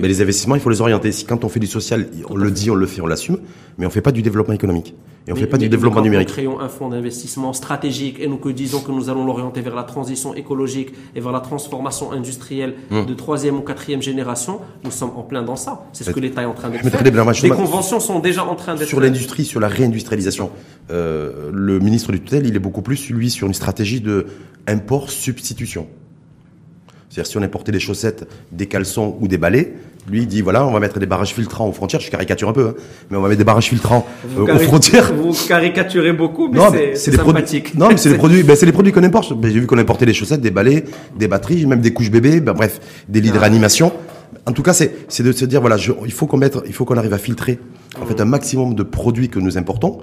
mais les investissements, il faut les orienter. Si quand on fait du social, on le dit, on le fait, on l'assume, mais on ne fait pas du développement économique. Et on ne fait pas du développement numérique. Nous créons un fonds d'investissement stratégique et nous que disons que nous allons l'orienter vers la transition écologique et vers la transformation industrielle hum. de troisième ou quatrième génération. Nous sommes en plein dans ça. C'est ce que l'État est en train de faire. Les conventions sont déjà en train d'être. Sur l'industrie, sur la réindustrialisation, euh, le ministre du tutelle, il est beaucoup plus, lui, sur une stratégie de import-substitution. C'est-à-dire si on importait des chaussettes, des caleçons ou des balais, lui il dit voilà, on va mettre des barrages filtrants aux frontières. Je caricature un peu, hein, mais on va mettre des barrages filtrants euh, aux frontières. Vous caricaturez beaucoup, mais c'est sympathique. non, mais c'est les produits, ben, c'est les produits qu'on importe. Ben, j'ai vu qu'on importait des chaussettes, des balais, des batteries, même des couches bébés, ben, bref, des lits de ah. réanimation. En tout cas, c'est de se dire voilà, il faut qu'on mette, il faut qu'on arrive à filtrer en fait un maximum de produits que nous importons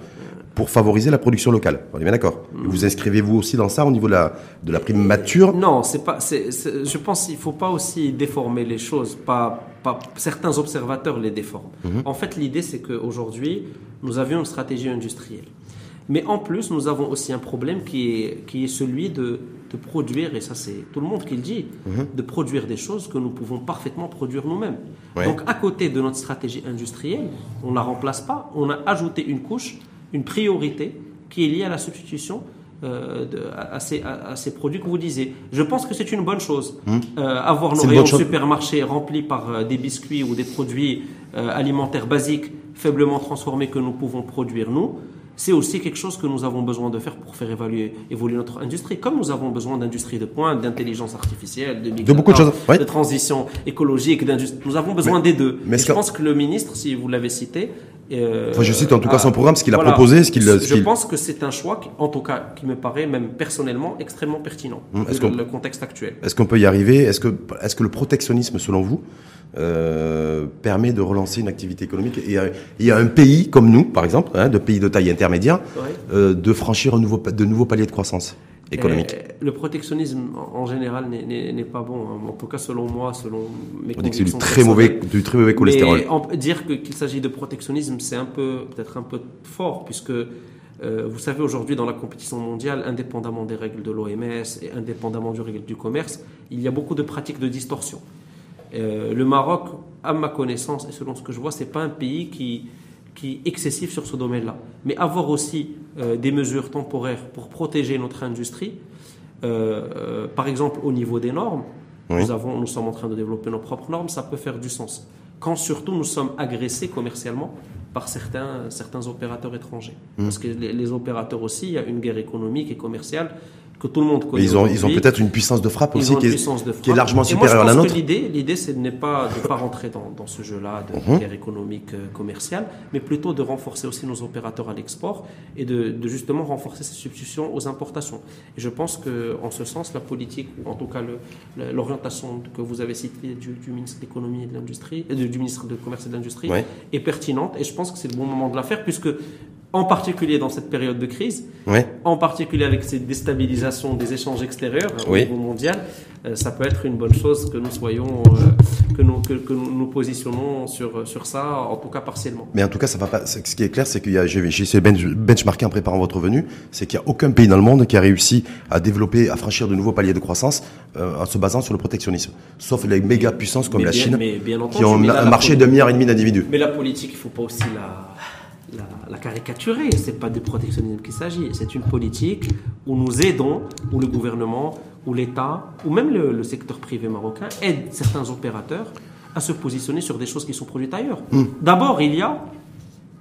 pour favoriser la production locale. On est bien d'accord. Vous inscrivez-vous aussi dans ça au niveau de la, de la prime mature? Non, c'est pas. je pense qu'il faut pas aussi déformer les choses. Pas, pas certains observateurs les déforment. Mhm. En fait, l'idée c'est qu'aujourd'hui, nous avions une stratégie industrielle. Mais en plus, nous avons aussi un problème qui est, qui est celui de, de produire, et ça c'est tout le monde qui le dit, mhm. de produire des choses que nous pouvons parfaitement produire nous-mêmes. Donc à côté de notre stratégie industrielle, on ne la remplace pas, on a ajouté une couche une priorité qui est liée à la substitution euh, de, à, ces, à, ces, produits que vous disiez. Je pense que c'est une bonne chose. Hmm. Euh, avoir nos rayons supermarchés remplis par euh, des biscuits ou des produits alimentaires basiques faiblement transformés que nous pouvons produire nous, c'est aussi quelque chose que nous avons besoin de faire pour faire évaluer, évoluer notre industrie. Comme nous avons besoin d'industrie de pointe, d'intelligence artificielle, de, de, beaucoup de, choses. de transition écologique, nous avons besoin des deux. Mais je pense que le ministre, si vous l'avez cité, euh, je cite en tout cas son programme, ce qu'il a proposé, ce qu'il. Je pense que c'est un choix, qui, en tout cas, qui me paraît même personnellement extrêmement pertinent hum, dans le, contexte actuel. Est-ce qu'on peut y arriver? Est-ce que, est-ce que le protectionnisme, selon vous, euh, permet de relancer une activité économique? Et il y a un pays comme nous, par exemple, hein, de pays de taille intermédiaire, euh, de franchir un nouveau, de nouveaux paliers de croissance économique. le protectionnisme en général n'est pas bon. Hein. En tout cas, selon moi, selon mes On dit que c'est du très mauvais, du très mauvais cholestérol. Mais dire qu'il s'agit de protectionnisme, c'est un peu peut-être un peu fort puisque euh, vous savez aujourd'hui dans la compétition mondiale, indépendamment des règles de l'OMS et indépendamment du règles du commerce, il y a beaucoup de pratiques de distorsion. Euh, le Maroc, à ma connaissance et selon ce que je vois, c'est pas un pays qui qui est excessif sur ce domaine-là. Mais avoir aussi euh, des mesures temporaires pour protéger notre industrie, euh, euh, par exemple au niveau des normes, nous, avons, nous sommes en train de développer nos propres normes, ça peut faire du sens. quand surtout nous sommes agressés commercialement par certains, certains opérateurs étrangers. Mmh. Parce que les, les opérateurs aussi, il y a une guerre économique et commerciale que tout le monde connaît. Mais ils ont, ils ont aujourd'hui. peut-être une puissance de frappe Ils aussi qui est, qui largement supérieure à la nôtre. L'idée, l'idée, c'est de ne pas, de pas rentrer dans, dans ce jeu-là de Mhm. guerre économique euh, commerciale, mais plutôt de renforcer aussi nos opérateurs à l'export et de, de justement renforcer ces substitutions aux importations. Et je pense que, en ce sens, la politique, ou en tout cas l'orientation que vous avez citée du, du ministre de l'économie et de l'industrie, euh, du, du ministre de commerce et de l'industrie, est pertinente. Et je pense que c'est le bon moment de la faire, puisque en particulier dans cette période de crise, Ouais. en particulier avec cette déstabilisation des échanges extérieurs euh, Oui. au niveau mondial, euh, ça peut être une bonne chose que nous soyons, euh, que, nous, que, que nous nous positionnons sur, sur ça, en tout cas partiellement. Mais en tout cas, ça va pas. Ce qui est clair, c'est qu'il y a, j'ai essayé de bench- benchmarker en préparant votre venue, c'est qu'il n'y a aucun pays dans le monde qui a réussi à développer, à franchir de nouveaux paliers de croissance euh, en se basant sur le protectionnisme. Sauf les méga puissances comme Mais la bien- Chine, mais bien entendu, qui ont là, un marché de milliard et demi d'individus. Mais la politique, il ne faut pas aussi la, la, caricaturer. Ce n'est pas de protectionnisme qu'il s'agit. C'est une politique où nous aidons, où le gouvernement, où l'État, ou même le, le secteur privé marocain aide certains opérateurs à se positionner sur des choses qui sont produites ailleurs. D'abord, il y a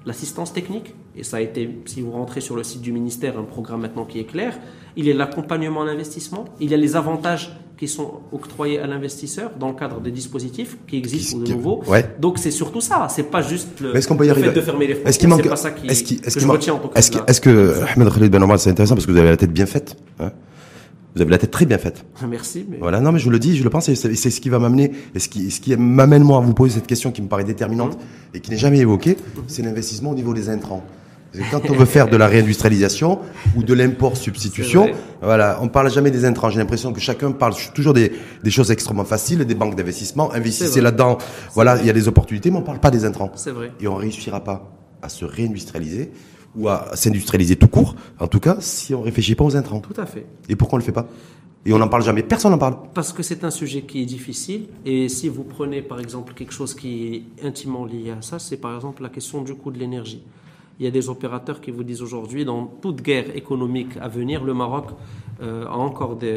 l'assistance technique, et ça a été, si vous rentrez sur le site du ministère, un programme maintenant qui est clair, il y a l'accompagnement à l'investissement, il y a les avantages qui sont octroyés à l'investisseur dans le cadre des dispositifs qui existent ou de ouais. Donc c'est surtout ça, c'est pas juste le, Mais est-ce qu'on peut y le arriver fait de fermer les Est-ce frontières, qu'il manque c'est pas ça qui, est-ce qu'il- est-ce que qu'il je retiens en tout cas. Est-ce que, est-ce que Ahmed Khalid Ben Omar, c'est intéressant parce que vous avez la tête bien faite. hein vous avez la tête très bien faite. Merci, mais Voilà, non, mais je vous le dis, je le pense, et c'est ce qui va m'amener, et ce qui, ce qui m'amène moi à vous poser cette question qui me paraît déterminante et qui n'est jamais évoquée, c'est l'investissement au niveau des intrants. Quand on veut faire de la réindustrialisation ou de l'import substitution, C'est vrai. voilà, on parle jamais des intrants. J'ai l'impression que chacun parle toujours des, des choses extrêmement faciles, des banques d'investissement, investissez là-dedans. Voilà, il y a des opportunités, mais on parle pas des intrants. c'est vrai. Et on réussira pas à se réindustrialiser ou à s'industrialiser tout court, en tout cas, si on réfléchit pas aux intrants. Tout à fait. Et pourquoi on le fait pas? Et on n'en parle jamais. Personne n'en parle. Parce que c'est un sujet qui est difficile. Et si vous prenez par exemple quelque chose qui est intimement lié à ça, c'est par exemple la question du coût de l'énergie. Il y a des opérateurs qui vous disent aujourd'hui, dans toute guerre économique à venir, le Maroc euh, a encore des,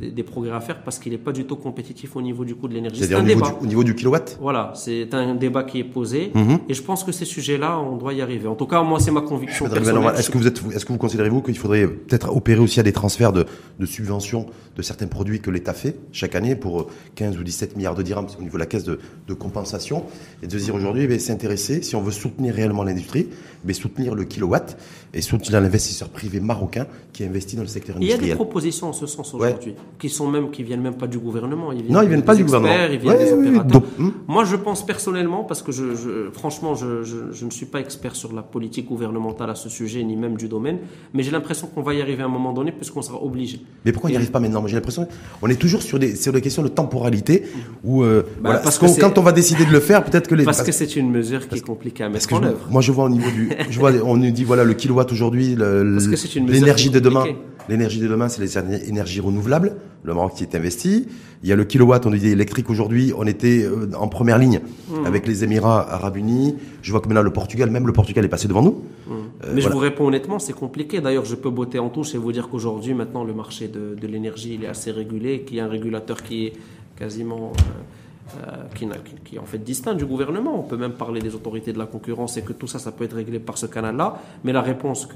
des, des progrès à faire parce qu'il n'est pas du tout compétitif au niveau du coût de l'énergie. C'est C'est-à-dire un au niveau, débat. du, au niveau du kilowatt? Voilà, c'est un débat qui est posé. Mhm. Et je pense que ces sujets-là, on doit y arriver. En tout cas, moi, c'est ma conviction. Personnelle. Est-ce que vous êtes, est-ce que vous considérez-vous qu'il faudrait peut-être opérer aussi à des transferts de, de subventions de certains produits que l'État fait chaque année pour 15 ou 17 milliards de dirhams au niveau de la caisse de, de compensation? Et de se dire aujourd'hui, eh bien, s'intéresser, si on veut soutenir réellement l'industrie, mais soutenir le kilowatt et soutenir l'investisseur privé marocain qui investit dans le secteur Il y a des industriel. propositions en ce sens Ouais. aujourd'hui, qui sont même, qui viennent même pas du gouvernement. Ils viennent Non, ils viennent pas des du gouvernement. experts, Ils viennent Ouais, des oui, oui. opérateurs. Hmm. Moi, je pense personnellement, parce que je, je- franchement, je, je- je ne suis pas expert sur la politique gouvernementale à ce sujet, ni même du domaine, mais j'ai l'impression qu'on va y arriver à un moment donné, puisqu'on sera obligé. Mais pourquoi on n'y arrive pas maintenant? J'ai l'impression on est toujours sur des, sur des questions de temporalité où, euh, voilà, Bah, parce que quand on va décider de le faire, peut-être que les. Parce que c'est une mesure qui est compliquée à Parce mettre en œuvre. moi je vois au niveau du, je vois, on nous dit voilà le kilowatt aujourd'hui, l'énergie de demain. L'énergie de demain, c'est les éner- énergies renouvelables. Le Maroc qui est investi. Il y a le kilowatt, on dit électrique aujourd'hui. On était euh, en première ligne Mmh. avec les Émirats Arabes Unis. Je vois que maintenant le Portugal, même le Portugal est passé devant nous. Euh, Mais je vous réponds honnêtement, c'est compliqué. D'ailleurs, je peux botter en touche et vous dire qu'aujourd'hui, maintenant, le marché de, de l'énergie, il est assez régulé, qu'il y a un régulateur qui est quasiment, euh, qui, n'a- qui- est en fait distinct du gouvernement. On peut même parler des autorités de la concurrence et que tout ça, ça peut être réglé par ce canal-là. Mais la réponse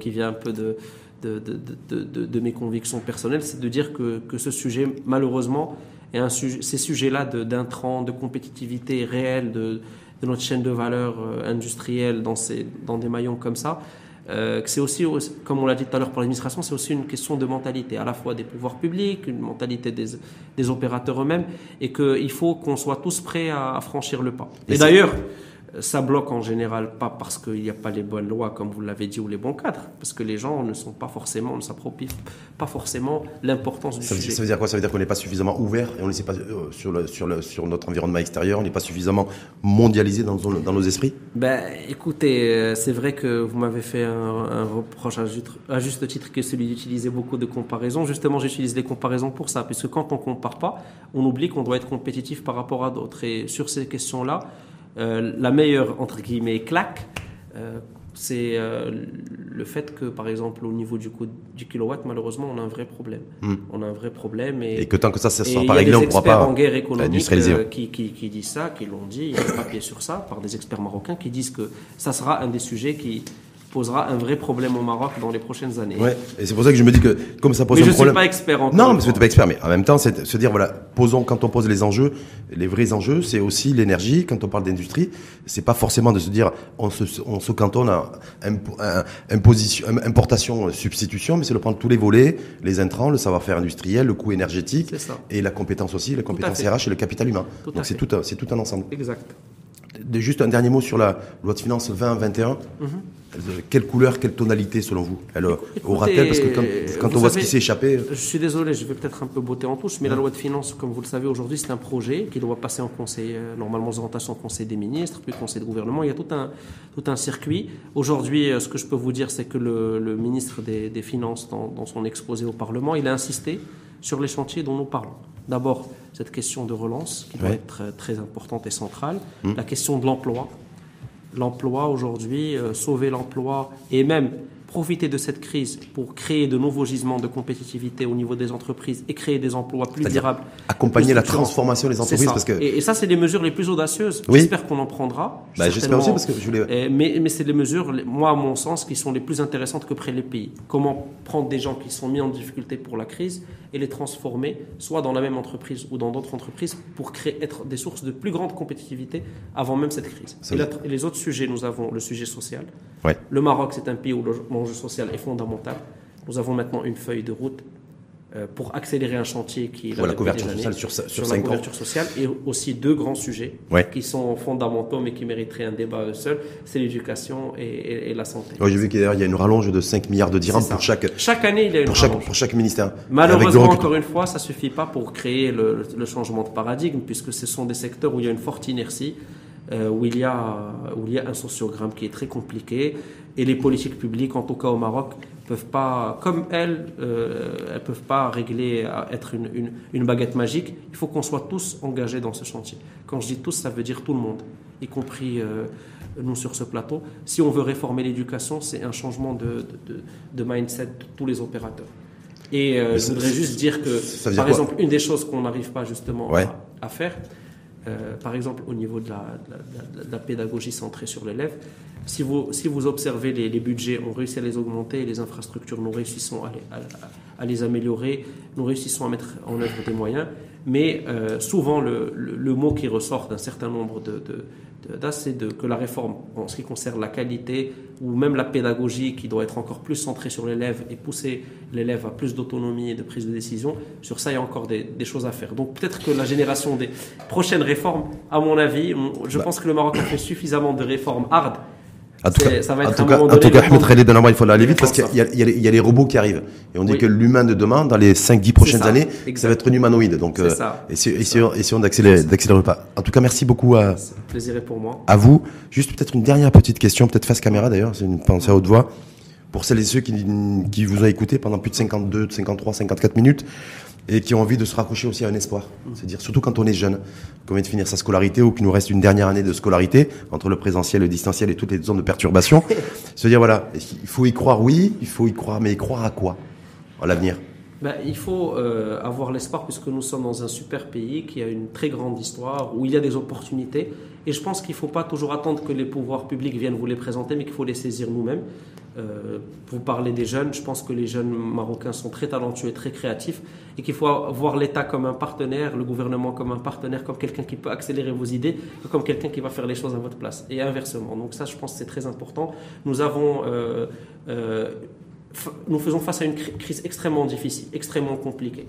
qui vient un peu de, mes convictions personnelles, c'est de dire que, que ce sujet, malheureusement, est un sujet, ces sujets-là d'intrants, de compétitivité réelle, de, de notre chaîne de valeur euh, industrielle dans, ces, dans des maillons comme ça, euh, que c'est aussi, comme on l'a dit tout à l'heure pour l'administration, c'est aussi une question de mentalité, à la fois des pouvoirs publics, une mentalité des, des opérateurs eux-mêmes, et qu'il faut qu'on soit tous prêts à, à franchir le pas. Et d'ailleurs, ça bloque en général pas parce qu'il n'y a pas les bonnes lois, comme vous l'avez dit, ou les bons cadres, parce que les gens ne sont pas forcément, ne s'approprient pas forcément l'importance du Ça veut, ça veut dire quoi? Ça veut dire qu'on n'est pas suffisamment ouvert et on ne sait pas euh, sur, le, sur, le, sur notre environnement extérieur, on n'est pas suffisamment mondialisé dans, nos- dans nos esprits? Ben, écoutez, euh, c'est vrai que vous m'avez fait un, un reproche à juste, à juste titre que celui d'utiliser beaucoup de comparaisons. Justement, j'utilise les comparaisons pour ça, puisque quand on compare pas, on oublie qu'on doit être compétitif par rapport à d'autres. Et sur ces questions-là, la meilleure, entre guillemets, claque, euh, c'est euh, le fait que, par exemple, au niveau du coût du kilowatt, malheureusement, on a un vrai problème. Hmm. On a un vrai problème. Et, Et que tant que ça, et sera il pas y réglé, on ne pourra experts pas en guerre économique euh, qui, qui, qui disent ça, qui l'ont dit, il y a des papiers sur ça, par des experts marocains qui disent que ça sera un des sujets qui posera un vrai problème au Maroc dans les prochaines années. Ouais. Et c'est pour ça que je me dis que comme ça pose Mais un je ne suis problème. pas expert en Non, mais tu n'es pas expert, mais en même temps, c'est se dire, voilà, posons, quand on pose les enjeux, les vrais enjeux, c'est aussi l'énergie. Quand on parle d'industrie, c'est pas forcément de se dire, on se, on se cantonne à impo- à imposition, importation, substitution, mais c'est de prendre tous les volets, les intrants, le savoir-faire industriel, le coût énergétique, et la compétence aussi, la compétence. RH et le capital humain. Tout Donc c'est tout, c'est tout un ensemble. Exact. De- Juste un dernier mot sur la loi de finances 2021. Euh, Quelle couleur, quelle tonalité selon vous Elle euh, aura-t-elle Parce que quand, on voit ce qui s'est échappé, Je suis désolé, je vais peut-être un peu botter en touche, mais la loi de finances, comme vous le savez aujourd'hui, c'est un projet qui doit passer en conseil, euh, normalement aux orientations au conseil des ministres, puis au conseil de gouvernement. Il y a tout un, tout un circuit. Aujourd'hui, euh, ce que je peux vous dire, c'est que le, le ministre des, des Finances, dans, dans son exposé au Parlement, il a insisté sur les chantiers dont nous parlons. D'abord, cette question de relance, qui doit Ouais. être très importante et centrale. La question de l'emploi, l'emploi aujourd'hui, euh, sauver l'emploi et même profiter de cette crise pour créer de nouveaux gisements de compétitivité au niveau des entreprises et créer des emplois plus durables. accompagner plus la transformation des entreprises parce que et, et ça, c'est les mesures les plus audacieuses. Oui. J'espère qu'on en prendra. Bah, j'espère aussi parce que je voulais mais mais c'est les mesures, moi, à mon sens, qui sont les plus intéressantes que prennent les pays. Comment prendre des gens qui sont mis en difficulté pour la crise et les transformer, soit dans la même entreprise ou dans d'autres entreprises, pour créer, être des sources de plus grande compétitivité avant même cette crise. Et, veut- la- et les autres sujets, nous avons le sujet social. Ouais. Le Maroc, c'est un pays où le- l'enjeu social est fondamental. Nous avons maintenant une feuille de route euh, pour accélérer un chantier qui est là Voilà, depuis couverture années, sociale sur la ans. couverture sociale et aussi deux grands sujets Ouais. qui sont fondamentaux mais qui mériteraient un débat à eux seuls, c'est l'éducation et, et- et la santé. Ouais, j'ai vu qu'il y a une rallonge de 5 milliards de dirhams pour chaque, Chaque année, il y a une pour chaque, rallonge. pour chaque ministère. Malheureusement, encore une fois, ça suffit pas pour créer le, le changement de paradigme, puisque ce sont des secteurs où il y a une forte inertie, euh, où, il y a, où il y a un sociogramme qui est très compliqué, et les politiques publiques, en tout cas au Maroc, peuvent pas, comme elles, euh, elles peuvent pas régler, à être une, une, une baguette magique. Il faut qu'on soit tous engagés dans ce chantier. Quand je dis tous, ça veut dire tout le monde, y compris euh, nous sur ce plateau. Si on veut réformer l'éducation, c'est un changement de, de, mindset de tous les opérateurs. Et euh, je voudrais juste dire que, par exemple, une des choses qu'on n'arrive pas justement Ouais. à, à faire, euh, par exemple au niveau de la, pédagogie centrée sur l'élève, si vous, si vous observez les, budgets, on réussit à les augmenter les infrastructures, nous réussissons à les améliorer, nous réussissons à mettre en œuvre des moyens, mais euh, souvent le, le- le mot qui ressort d'un certain nombre de, c'est de, que la réforme, en ce qui concerne la qualité ou même la pédagogie qui doit être encore plus centrée sur l'élève et pousser l'élève à plus d'autonomie et de prise de décision, sur ça il y a encore des, des choses à faire. Donc peut-être que la génération des prochaines réformes, à mon avis, je Bah. pense que le Maroc a fait suffisamment de réformes hard. En tout cas, ça va en être tout cas, en tout cas, Ahmed Khaled il faut aller vite parce qu'il y, a- y les- il y a les robots qui arrivent. Et on dit Oui. que l'humain de demain, dans les 5-10 prochaines ça, années, ça va être un humanoïde. Donc, euh, ça. essayons, essayons- d'accélérer, pas. En tout cas, merci beaucoup à, C'est un plaisir est pour moi. à vous. Juste peut-être une dernière petite question, peut-être face caméra d'ailleurs, c'est une pensée à haute voix. Pour celles et ceux qui, qui vous ont écouté pendant plus de 52, 53, 54 minutes et qui ont envie de se raccrocher aussi à un espoir. C'est-à-dire surtout quand on est jeune, qu'on vient de finir sa scolarité ou qu'il nous reste une dernière année de scolarité entre le présentiel, le distanciel et toutes les zones de perturbation. se dire voilà, il faut y croire, oui, il faut y croire, mais y croire à quoi À l'avenir? Ben, il faut euh, avoir l'espoir puisque nous sommes dans un super pays qui a une très grande histoire, où il y a des opportunités. Et je pense qu'il ne faut pas toujours attendre que les pouvoirs publics viennent vous les présenter, mais qu'il faut les saisir nous-mêmes. Euh, vous parlez des jeunes, je pense que les jeunes marocains sont très talentueux et très créatifs et qu'il faut voir l'État comme un partenaire, le gouvernement comme un partenaire, comme quelqu'un qui peut accélérer vos idées, comme quelqu'un qui va faire les choses à votre place. Et inversement. Donc ça, je pense que c'est très important. Nous avons... euh, euh, nous faisons face à une cri- crise extrêmement difficile, extrêmement compliquée.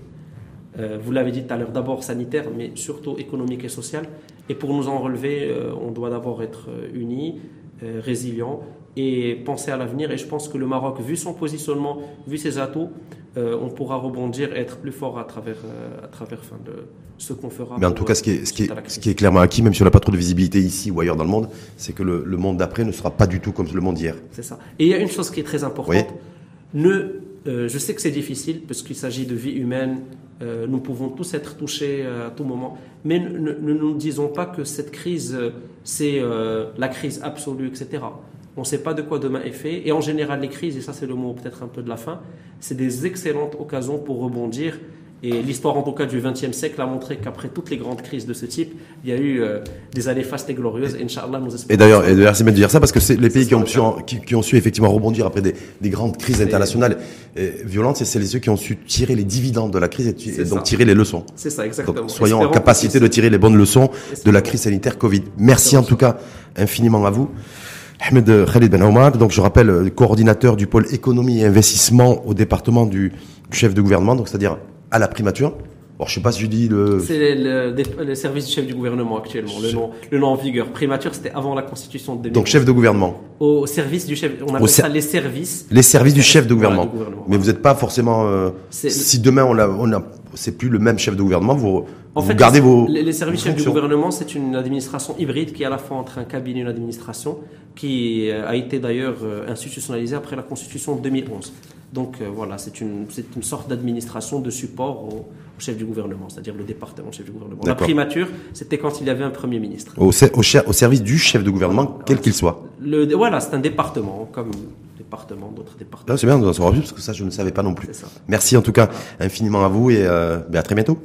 Euh, vous l'avez dit tout à l'heure, d'abord sanitaire, mais surtout économique et sociale. Et pour nous en relever, on doit d'abord être unis, résilients et penser à l'avenir. Et je pense que le Maroc, vu son positionnement, vu ses atouts, euh, on pourra rebondir et être plus fort à travers, euh, à travers enfin, de ce qu'on fera. Mais en tout cas, euh, ce qui est, ce qui est, crise. ce qui est clairement acquis, même si on n'a pas trop de visibilité ici ou ailleurs dans le monde, c'est que le, le monde d'après ne sera pas du tout comme le monde d'hier. C'est ça. Et il y a une chose qui est très importante. Oui. Ne, euh, je sais que c'est difficile parce qu'il s'agit de vie humaine. euh, nous pouvons tous être touchés euh, à tout moment. Mais ne, nous disons pas que cette crise, euh, c'est euh, la crise absolue, etc. On ne sait pas de quoi demain est fait. Et en général, les crises, et ça c'est le mot peut-être un peu de la fin, c'est des excellentes occasions pour rebondir et l'histoire, en tout cas, du XXe siècle a montré qu'après toutes les grandes crises de ce type, il y a eu euh, des années fastes et glorieuses. Et Inch'Allah, nous espérons. Et d'ailleurs, et c'est bien de dire ça parce que c'est les pays qui ont, su, qui, qui, ont su effectivement rebondir après des, des grandes crises internationales et violentes, c'est ceux qui ont su tirer les dividendes de la crise et, donc tirer les leçons. C'est ça, exactement. Donc, soyons en capacité de tirer les bonnes leçons de la crise sanitaire Covid. Merci en tout cas infiniment à vous. Ahmed Khalid Ben Omar, donc je rappelle, euh, coordinateur du pôle économie et investissement au département du, du chef de gouvernement, donc c'est-à-dire à la primature. Alors, je sais pas si je dis le. C'est le, le, service du chef du gouvernement actuellement. Le nom, le nom en vigueur. Primature, c'était avant la constitution de 2011. Donc, chef de gouvernement. Au service du chef. On appelle ça les services. Les services du chef de gouvernement. Du gouvernement. Mais vous n'êtes pas forcément. Euh, si demain on a, on a, c'est plus le même chef de gouvernement, vous, en vous fait, gardez vos. Les, services chefs du gouvernement, c'est une administration hybride qui est à la fois entre un cabinet et une administration, qui euh, a été d'ailleurs euh, institutionnalisée après la constitution de 2011. Donc voilà, c'est une, c'est une sorte d'administration de support au, au, chef du gouvernement, c'est-à-dire le département chef du gouvernement. La primature, c'était quand il y avait un premier ministre. Au, au, au service du chef de gouvernement, quel qu'il soit. Le, voilà, c'est un département, comme départements, d'autres départements. C'est bien savoir plus, parce que ça, je ne savais pas non plus. Merci en tout cas infiniment à vous et euh, à très bientôt.